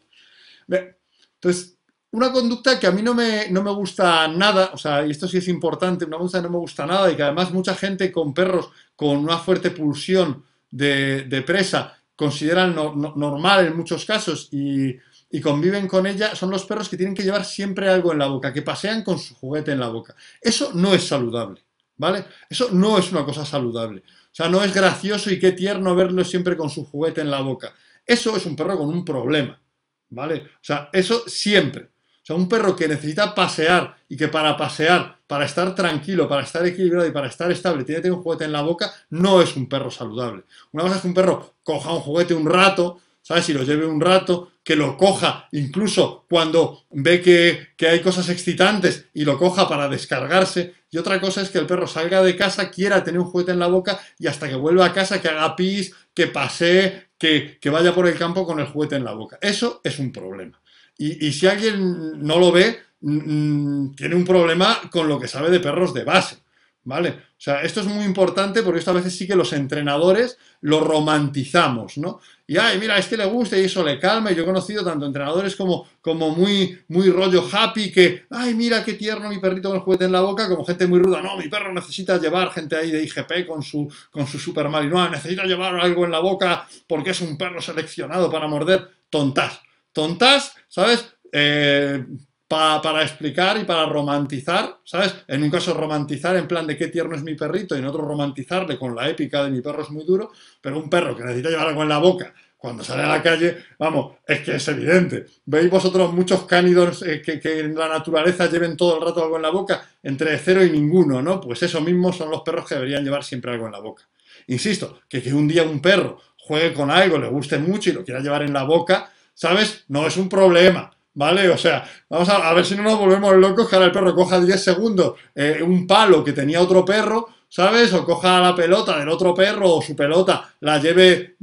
Entonces, una conducta que a mí no me, no me gusta nada, o sea, y esto sí es importante, una conducta que no me gusta nada y que además mucha gente con perros con una fuerte pulsión de, de presa consideran no- no- normal en muchos casos y, y conviven con ella, son los perros que tienen que llevar siempre algo en la boca, que pasean con su juguete en la boca. Eso no es saludable, ¿vale? Eso no es una cosa saludable. O sea, no es gracioso y qué tierno verlo siempre con su juguete en la boca. Eso es un perro con un problema, ¿vale? O sea, eso siempre. O sea, un perro que necesita pasear y que para pasear, para estar tranquilo, para estar equilibrado y para estar estable, tiene que tener un juguete en la boca, no es un perro saludable. Una cosa es que un perro coja un juguete un rato, ¿sabes? Y lo lleve un rato, que lo coja incluso cuando ve que, que hay cosas excitantes y lo coja para descargarse. Y otra cosa es que el perro salga de casa, quiera tener un juguete en la boca y hasta que vuelva a casa, que haga pis, que pasee, que, que vaya por el campo con el juguete en la boca. Eso es un problema. Y, y si alguien no lo ve, tiene un problema con lo que sabe de perros de base. ¿Vale? O sea, esto es muy importante porque esto a veces sí que los entrenadores lo romantizamos, ¿no? Y ay, mira, es que le gusta y eso le calma. Y yo he conocido tanto entrenadores como, como muy, muy rollo happy que, ay, mira qué tierno mi perrito con el juguete en la boca, como gente muy ruda. No, mi perro necesita llevar gente ahí de IGP con su, con su super Malinois, necesita llevar algo en la boca porque es un perro seleccionado para morder. Tontas, tontas, ¿sabes? Eh, pa- para explicar y para romantizar, ¿sabes? En un caso romantizar en plan de qué tierno es mi perrito y en otro romantizarle con la épica de mi perro es muy duro, pero un perro que necesita llevar algo en la boca cuando sale a la calle, vamos, es que es evidente. ¿Veis vosotros muchos cánidos eh, que, en la naturaleza lleven todo el rato algo en la boca? Entre cero y ninguno, ¿no? Pues eso mismo son los perros que deberían llevar siempre algo en la boca. Insisto, que un día un perro juegue con algo, le guste mucho y lo quiera llevar en la boca, ¿sabes? No es un problema. ¿Vale? O sea, vamos a, a ver si no nos volvemos locos que ahora el perro coja 10 segundos eh, un palo que tenía otro perro, ¿sabes? O coja la pelota del otro perro o su pelota, la lleve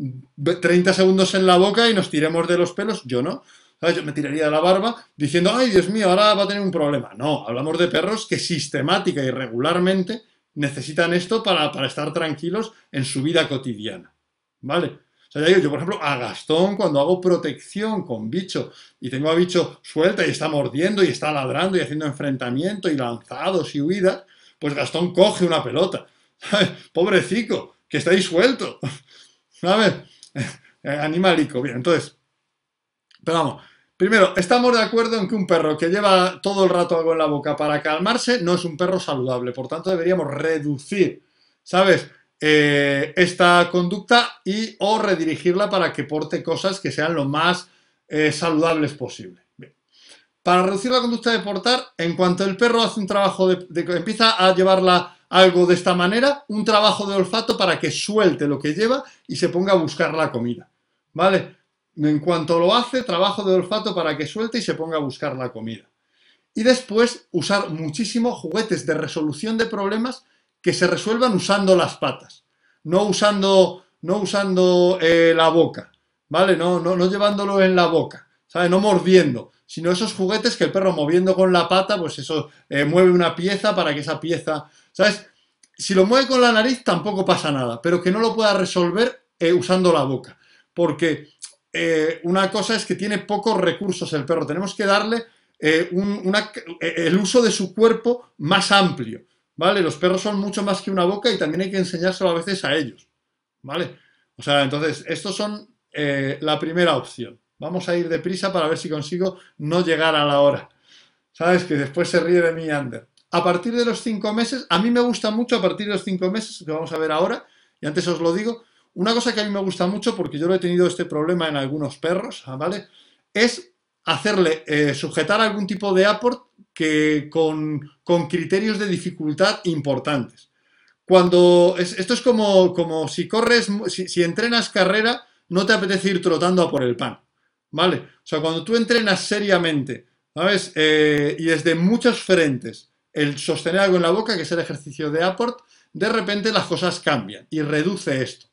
30 segundos en la boca y nos tiremos de los pelos. Yo no. ¿Sabes? Yo me tiraría de la barba diciendo, ay, Dios mío, ahora va a tener un problema. No, hablamos de perros que sistemática y regularmente necesitan esto para, para estar tranquilos en su vida cotidiana. ¿Vale? Sea, yo, por ejemplo, a Gastón, cuando hago protección con bicho y tengo a bicho suelta y está mordiendo y está ladrando y haciendo enfrentamiento y lanzados y huidas, pues Gastón coge una pelota. Pobrecico, que está ahí suelto. ¿Sabes? Eh, Animalico. Bien, entonces, pero vamos. Primero, estamos de acuerdo en que un perro que lleva todo el rato algo en la boca para calmarse no es un perro saludable. Por tanto, deberíamos reducir, ¿sabes? Eh, esta conducta y o redirigirla para que porte cosas que sean lo más eh, saludables posible. Para reducir la conducta de portar, en cuanto el perro hace un trabajo de, de- empieza a llevarla algo de esta manera, un trabajo de olfato para que suelte lo que lleva y se ponga a buscar la comida. ¿Vale? En cuanto lo hace, trabajo de olfato para que suelte y se ponga a buscar la comida. Y después usar muchísimo juguetes de resolución de problemas que se resuelvan usando las patas, no usando, no usando eh, la boca, ¿vale? No, no, no llevándolo en la boca, ¿sabes? No mordiendo, sino esos juguetes que el perro moviendo con la pata, pues eso eh, mueve una pieza para que esa pieza, ¿sabes? Si lo mueve con la nariz tampoco pasa nada, pero que no lo pueda resolver eh, usando la boca, porque una cosa es que tiene pocos recursos el perro, tenemos que darle un- el uso de su cuerpo más amplio. ¿Vale? Los perros son mucho más que una boca y también hay que enseñárselo a veces a ellos, ¿vale? O sea, entonces, estos son eh, la primera opción. Vamos a ir deprisa para ver si consigo no llegar a la hora. ¿Sabes? Que después se ríe de mí Ander. A partir de los cinco meses, a mí me gusta mucho a partir de los cinco meses, que vamos a ver ahora, y antes os lo digo, una cosa que a mí me gusta mucho, porque yo lo he tenido este problema en algunos perros, ¿vale? Es hacerle eh, sujetar algún tipo de apport que con, con criterios de dificultad importantes. Cuando es- esto es como, como si corres, si, si entrenas carrera, no te apetece ir trotando a por el pan, ¿vale? O sea, cuando tú entrenas seriamente, ¿sabes? Eh, y desde muchos frentes, el sostener algo en la boca, que es el ejercicio de apport, de repente las cosas cambian y reduce esto,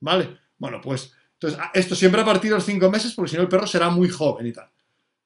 ¿vale? Bueno, pues entonces, a- esto siempre a partir los cinco meses, porque si no el perro será muy joven y tal.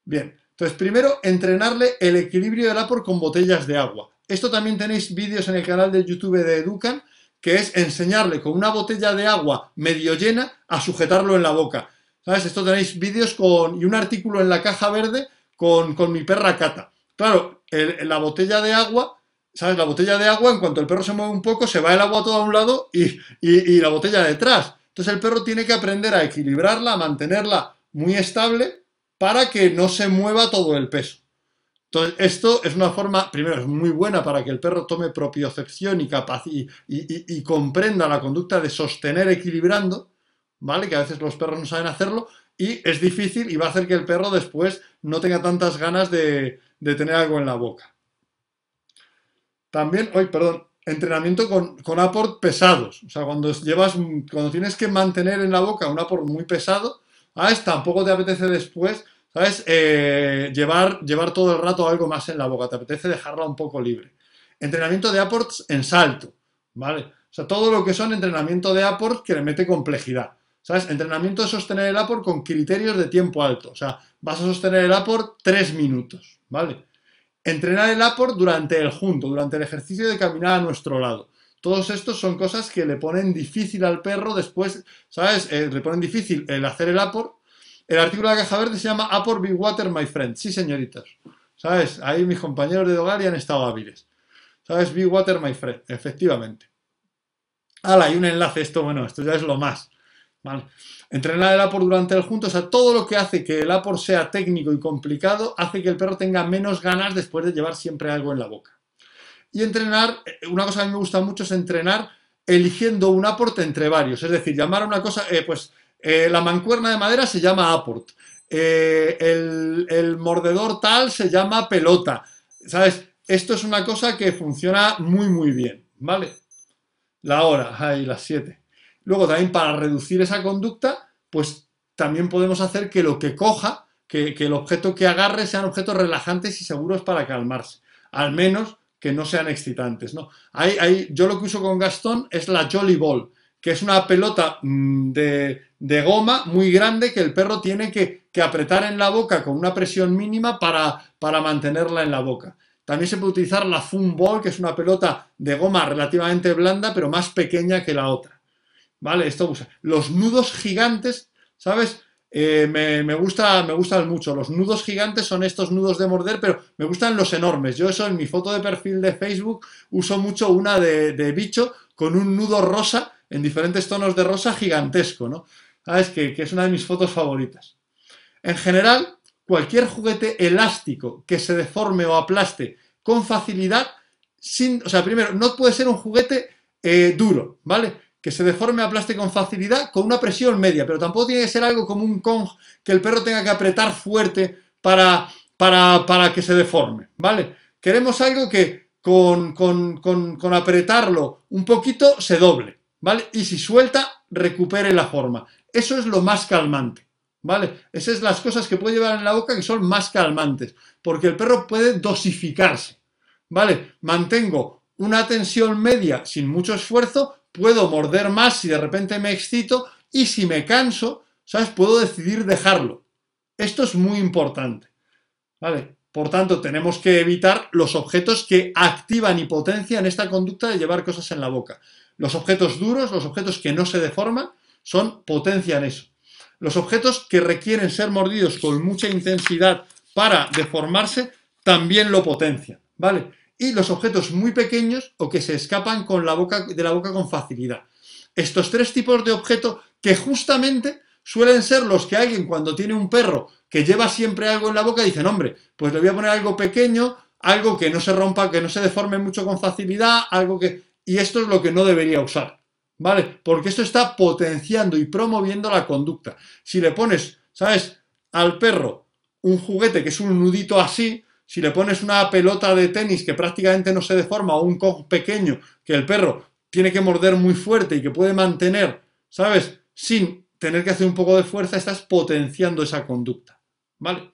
Bien, entonces primero entrenarle el equilibrio del apport con botellas de agua. Esto también tenéis vídeos en el canal de YouTube de Educan, que es enseñarle con una botella de agua medio llena a sujetarlo en la boca. ¿Sabes? Esto tenéis vídeos con y un artículo en la caja verde con, con mi perra Cata. Claro, la botella de agua, ¿sabes? La botella de agua, en cuanto el perro se mueve un poco, se va el agua todo a un lado y, y- y la botella detrás. Entonces el perro tiene que aprender a equilibrarla, a mantenerla muy estable para que no se mueva todo el peso. Entonces, esto es una forma, primero, es muy buena para que el perro tome propiocepción y, y, comprenda la conducta de sostener equilibrando, ¿vale? Que a veces los perros no saben hacerlo y es difícil y va a hacer que el perro después no tenga tantas ganas de, tener algo en la boca. También, hoy, perdón, entrenamiento con, con apport pesados. O sea, cuando llevas, cuando tienes que mantener en la boca un apport muy pesado, ¿sabes? Tampoco te apetece después, ¿sabes? Eh, llevar, llevar todo el rato algo más en la boca. Te apetece dejarla un poco libre. Entrenamiento de apports en salto, ¿vale? O sea, todo lo que son entrenamiento de apports que le mete complejidad. ¿Sabes? Entrenamiento de sostener el apport con criterios de tiempo alto. O sea, vas a sostener el apport tres minutos, ¿vale? Entrenar el apport durante el junto, durante el ejercicio de caminar a nuestro lado. Todos estos son cosas que le ponen difícil al perro después, ¿sabes? Eh, le ponen difícil el hacer el apport. El artículo de la caja verde se llama Apport Big Water, my friend. Sí, señoritas. ¿Sabes? Ahí mis compañeros de ya han estado hábiles. ¿Sabes? Big Water, my friend. Efectivamente. Hala, hay un enlace. Esto, bueno, esto ya es lo más. Entrenar el apport durante el junto, o sea, todo lo que hace que el apport sea técnico y complicado, hace que el perro tenga menos ganas después de llevar siempre algo en la boca. Y entrenar, eh, una cosa que a mí me gusta mucho es entrenar eligiendo un apport entre varios, es decir, llamar a una cosa, eh, pues eh, la mancuerna de madera se llama apport, eh, el, el mordedor tal se llama pelota, ¿sabes? Esto es una cosa que funciona muy, muy bien, ¿vale? La hora, ahí las 7. Luego también para reducir esa conducta, pues también podemos hacer que lo que coja, que, que el objeto que agarre sean objetos relajantes y seguros para calmarse. Al menos que no sean excitantes, ¿no? Yo lo que uso con Gastón es la Jolly Ball, que es una pelota mm, de, de goma muy grande que el perro tiene que, que apretar en la boca con una presión mínima para, para mantenerla en la boca. También se puede utilizar la Foam Ball, que es una pelota de goma relativamente blanda, pero más pequeña que la otra. ¿Vale? Esto usa. Los nudos gigantes, ¿sabes? Eh, me, gusta, me gustan mucho. Los nudos gigantes son estos nudos de morder, pero me gustan los enormes. Yo eso en mi foto de perfil de Facebook uso mucho una de, bicho con un nudo rosa en diferentes tonos de rosa gigantesco, ¿no? ¿Sabes? Que, que es una de mis fotos favoritas. En general, cualquier juguete elástico que se deforme o aplaste con facilidad, sin, o sea, primero, no puede ser un juguete eh, duro, ¿vale? Que se deforme aplaste con facilidad con una presión media, pero tampoco tiene que ser algo como un Kong que el perro tenga que apretar fuerte para, para, para que se deforme, ¿vale? Queremos algo que con, con, con, con apretarlo un poquito se doble, ¿vale? Y si suelta, recupere la forma. Eso es lo más calmante. ¿Vale? Esas son las cosas que puede llevar en la boca que son más calmantes, porque el perro puede dosificarse. ¿Vale? Mantengo una tensión media sin mucho esfuerzo, puedo morder más si de repente me excito y si me canso, ¿sabes? Puedo decidir dejarlo. Esto es muy importante. ¿Vale? Por tanto, tenemos que evitar los objetos que activan y potencian esta conducta de llevar cosas en la boca. Los objetos duros, los objetos que no se deforman, son potencian eso. Los objetos que requieren ser mordidos con mucha intensidad para deformarse también lo potencian, ¿vale? Y los objetos muy pequeños o que se escapan con la boca, de la boca con facilidad. Estos tres tipos de objeto que justamente suelen ser los que alguien cuando tiene un perro que lleva siempre algo en la boca dicen, hombre, pues le voy a poner algo pequeño, algo que no se rompa, que no se deforme mucho con facilidad, algo que... Y esto es lo que no debería usar, ¿vale? Porque esto está potenciando y promoviendo la conducta. Si le pones, ¿sabes? Al perro un juguete que es un nudito así, si le pones una pelota de tenis que prácticamente no se deforma o un cojo pequeño que el perro tiene que morder muy fuerte y que puede mantener, ¿sabes? Sin tener que hacer un poco de fuerza, estás potenciando esa conducta, ¿vale?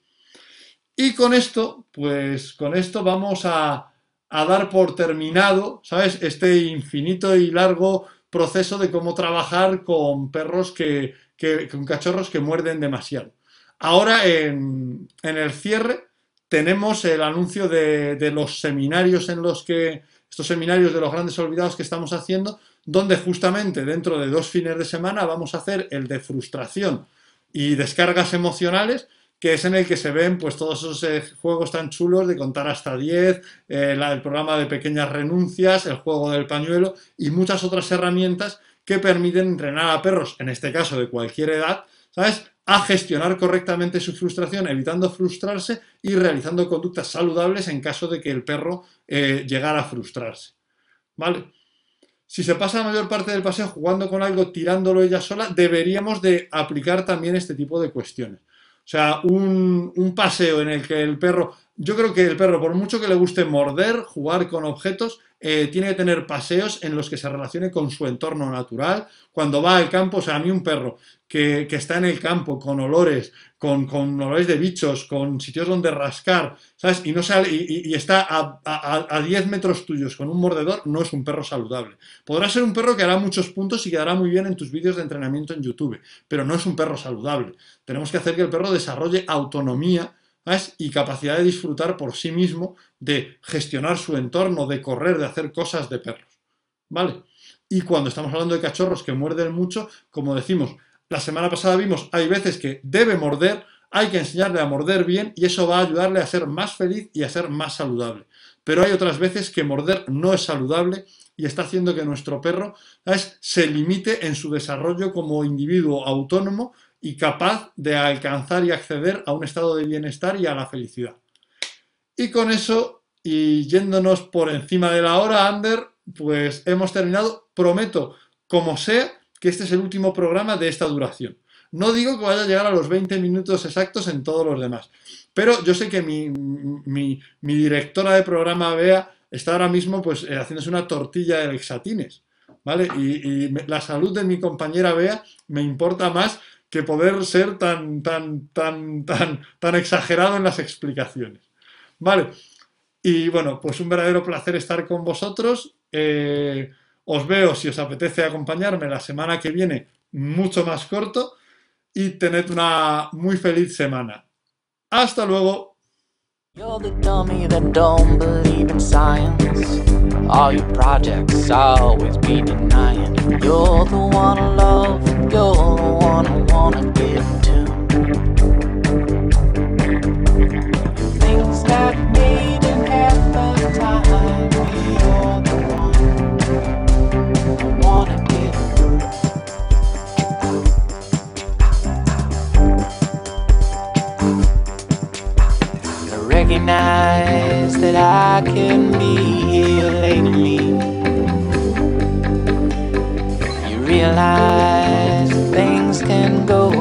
Y con esto, pues con esto vamos a, a dar por terminado, ¿sabes? Este infinito y largo proceso de cómo trabajar con perros que, que con cachorros que muerden demasiado. Ahora, en, en el cierre, tenemos el anuncio de, los seminarios en los que, estos seminarios de los grandes olvidados que estamos haciendo, donde justamente dentro de dos fines de semana vamos a hacer el de frustración y descargas emocionales, que es en el que se ven pues todos esos eh, juegos tan chulos de contar hasta 10, eh, el programa de pequeñas renuncias, el juego del pañuelo y muchas otras herramientas que permiten entrenar a perros, en este caso de cualquier edad, ¿sabes? A gestionar correctamente su frustración, evitando frustrarse y realizando conductas saludables en caso de que el perro eh, llegara a frustrarse. ¿Vale? Si se pasa la mayor parte del paseo jugando con algo, tirándolo ella sola, deberíamos de aplicar también este tipo de cuestiones. O sea, un, paseo en el que el perro, yo creo que el perro, por mucho que le guste morder, jugar con objetos, eh, tiene que tener paseos en los que se relacione con su entorno natural. Cuando va al campo, o sea, a mí un perro que, está en el campo con olores, con, con, olores de bichos, con sitios donde rascar, ¿sabes? Y, no sale, y, está a, a, a, 10 metros tuyos con un mordedor, no es un perro saludable. Podrá ser un perro que hará muchos puntos y quedará muy bien en tus vídeos de entrenamiento en YouTube, pero no es un perro saludable. Tenemos que hacer que el perro desarrolle autonomía ¿sabes? y capacidad de disfrutar por sí mismo, de gestionar su entorno, de correr, de hacer cosas de perros. ¿Vale? Y cuando estamos hablando de cachorros que muerden mucho, como decimos, la semana pasada vimos, hay veces que debe morder, hay que enseñarle a morder bien y eso va a ayudarle a ser más feliz y a ser más saludable. Pero hay otras veces que morder no es saludable y está haciendo que nuestro perro se limite en su desarrollo como individuo autónomo y capaz de alcanzar y acceder a un estado de bienestar y a la felicidad. Y con eso, y yéndonos por encima de la hora, Ander, pues hemos terminado. Prometo, como sea, que este es el último programa de esta duración. No digo que vaya a llegar a los 20 minutos exactos en todos los demás, pero yo sé que mi, directora de programa, Bea, está ahora mismo pues eh, haciéndose una tortilla de exatines, ¿vale? Y, la salud de mi compañera Bea me importa más que poder ser tan, tan, tan, tan, tan exagerado en las explicaciones. Vale, y bueno, pues un verdadero placer estar con vosotros. Eh, os veo si os apetece acompañarme la semana que viene, mucho más corto, y tened una muy feliz semana. Hasta luego. Things that. recognize that I can be here lately. You realize things can go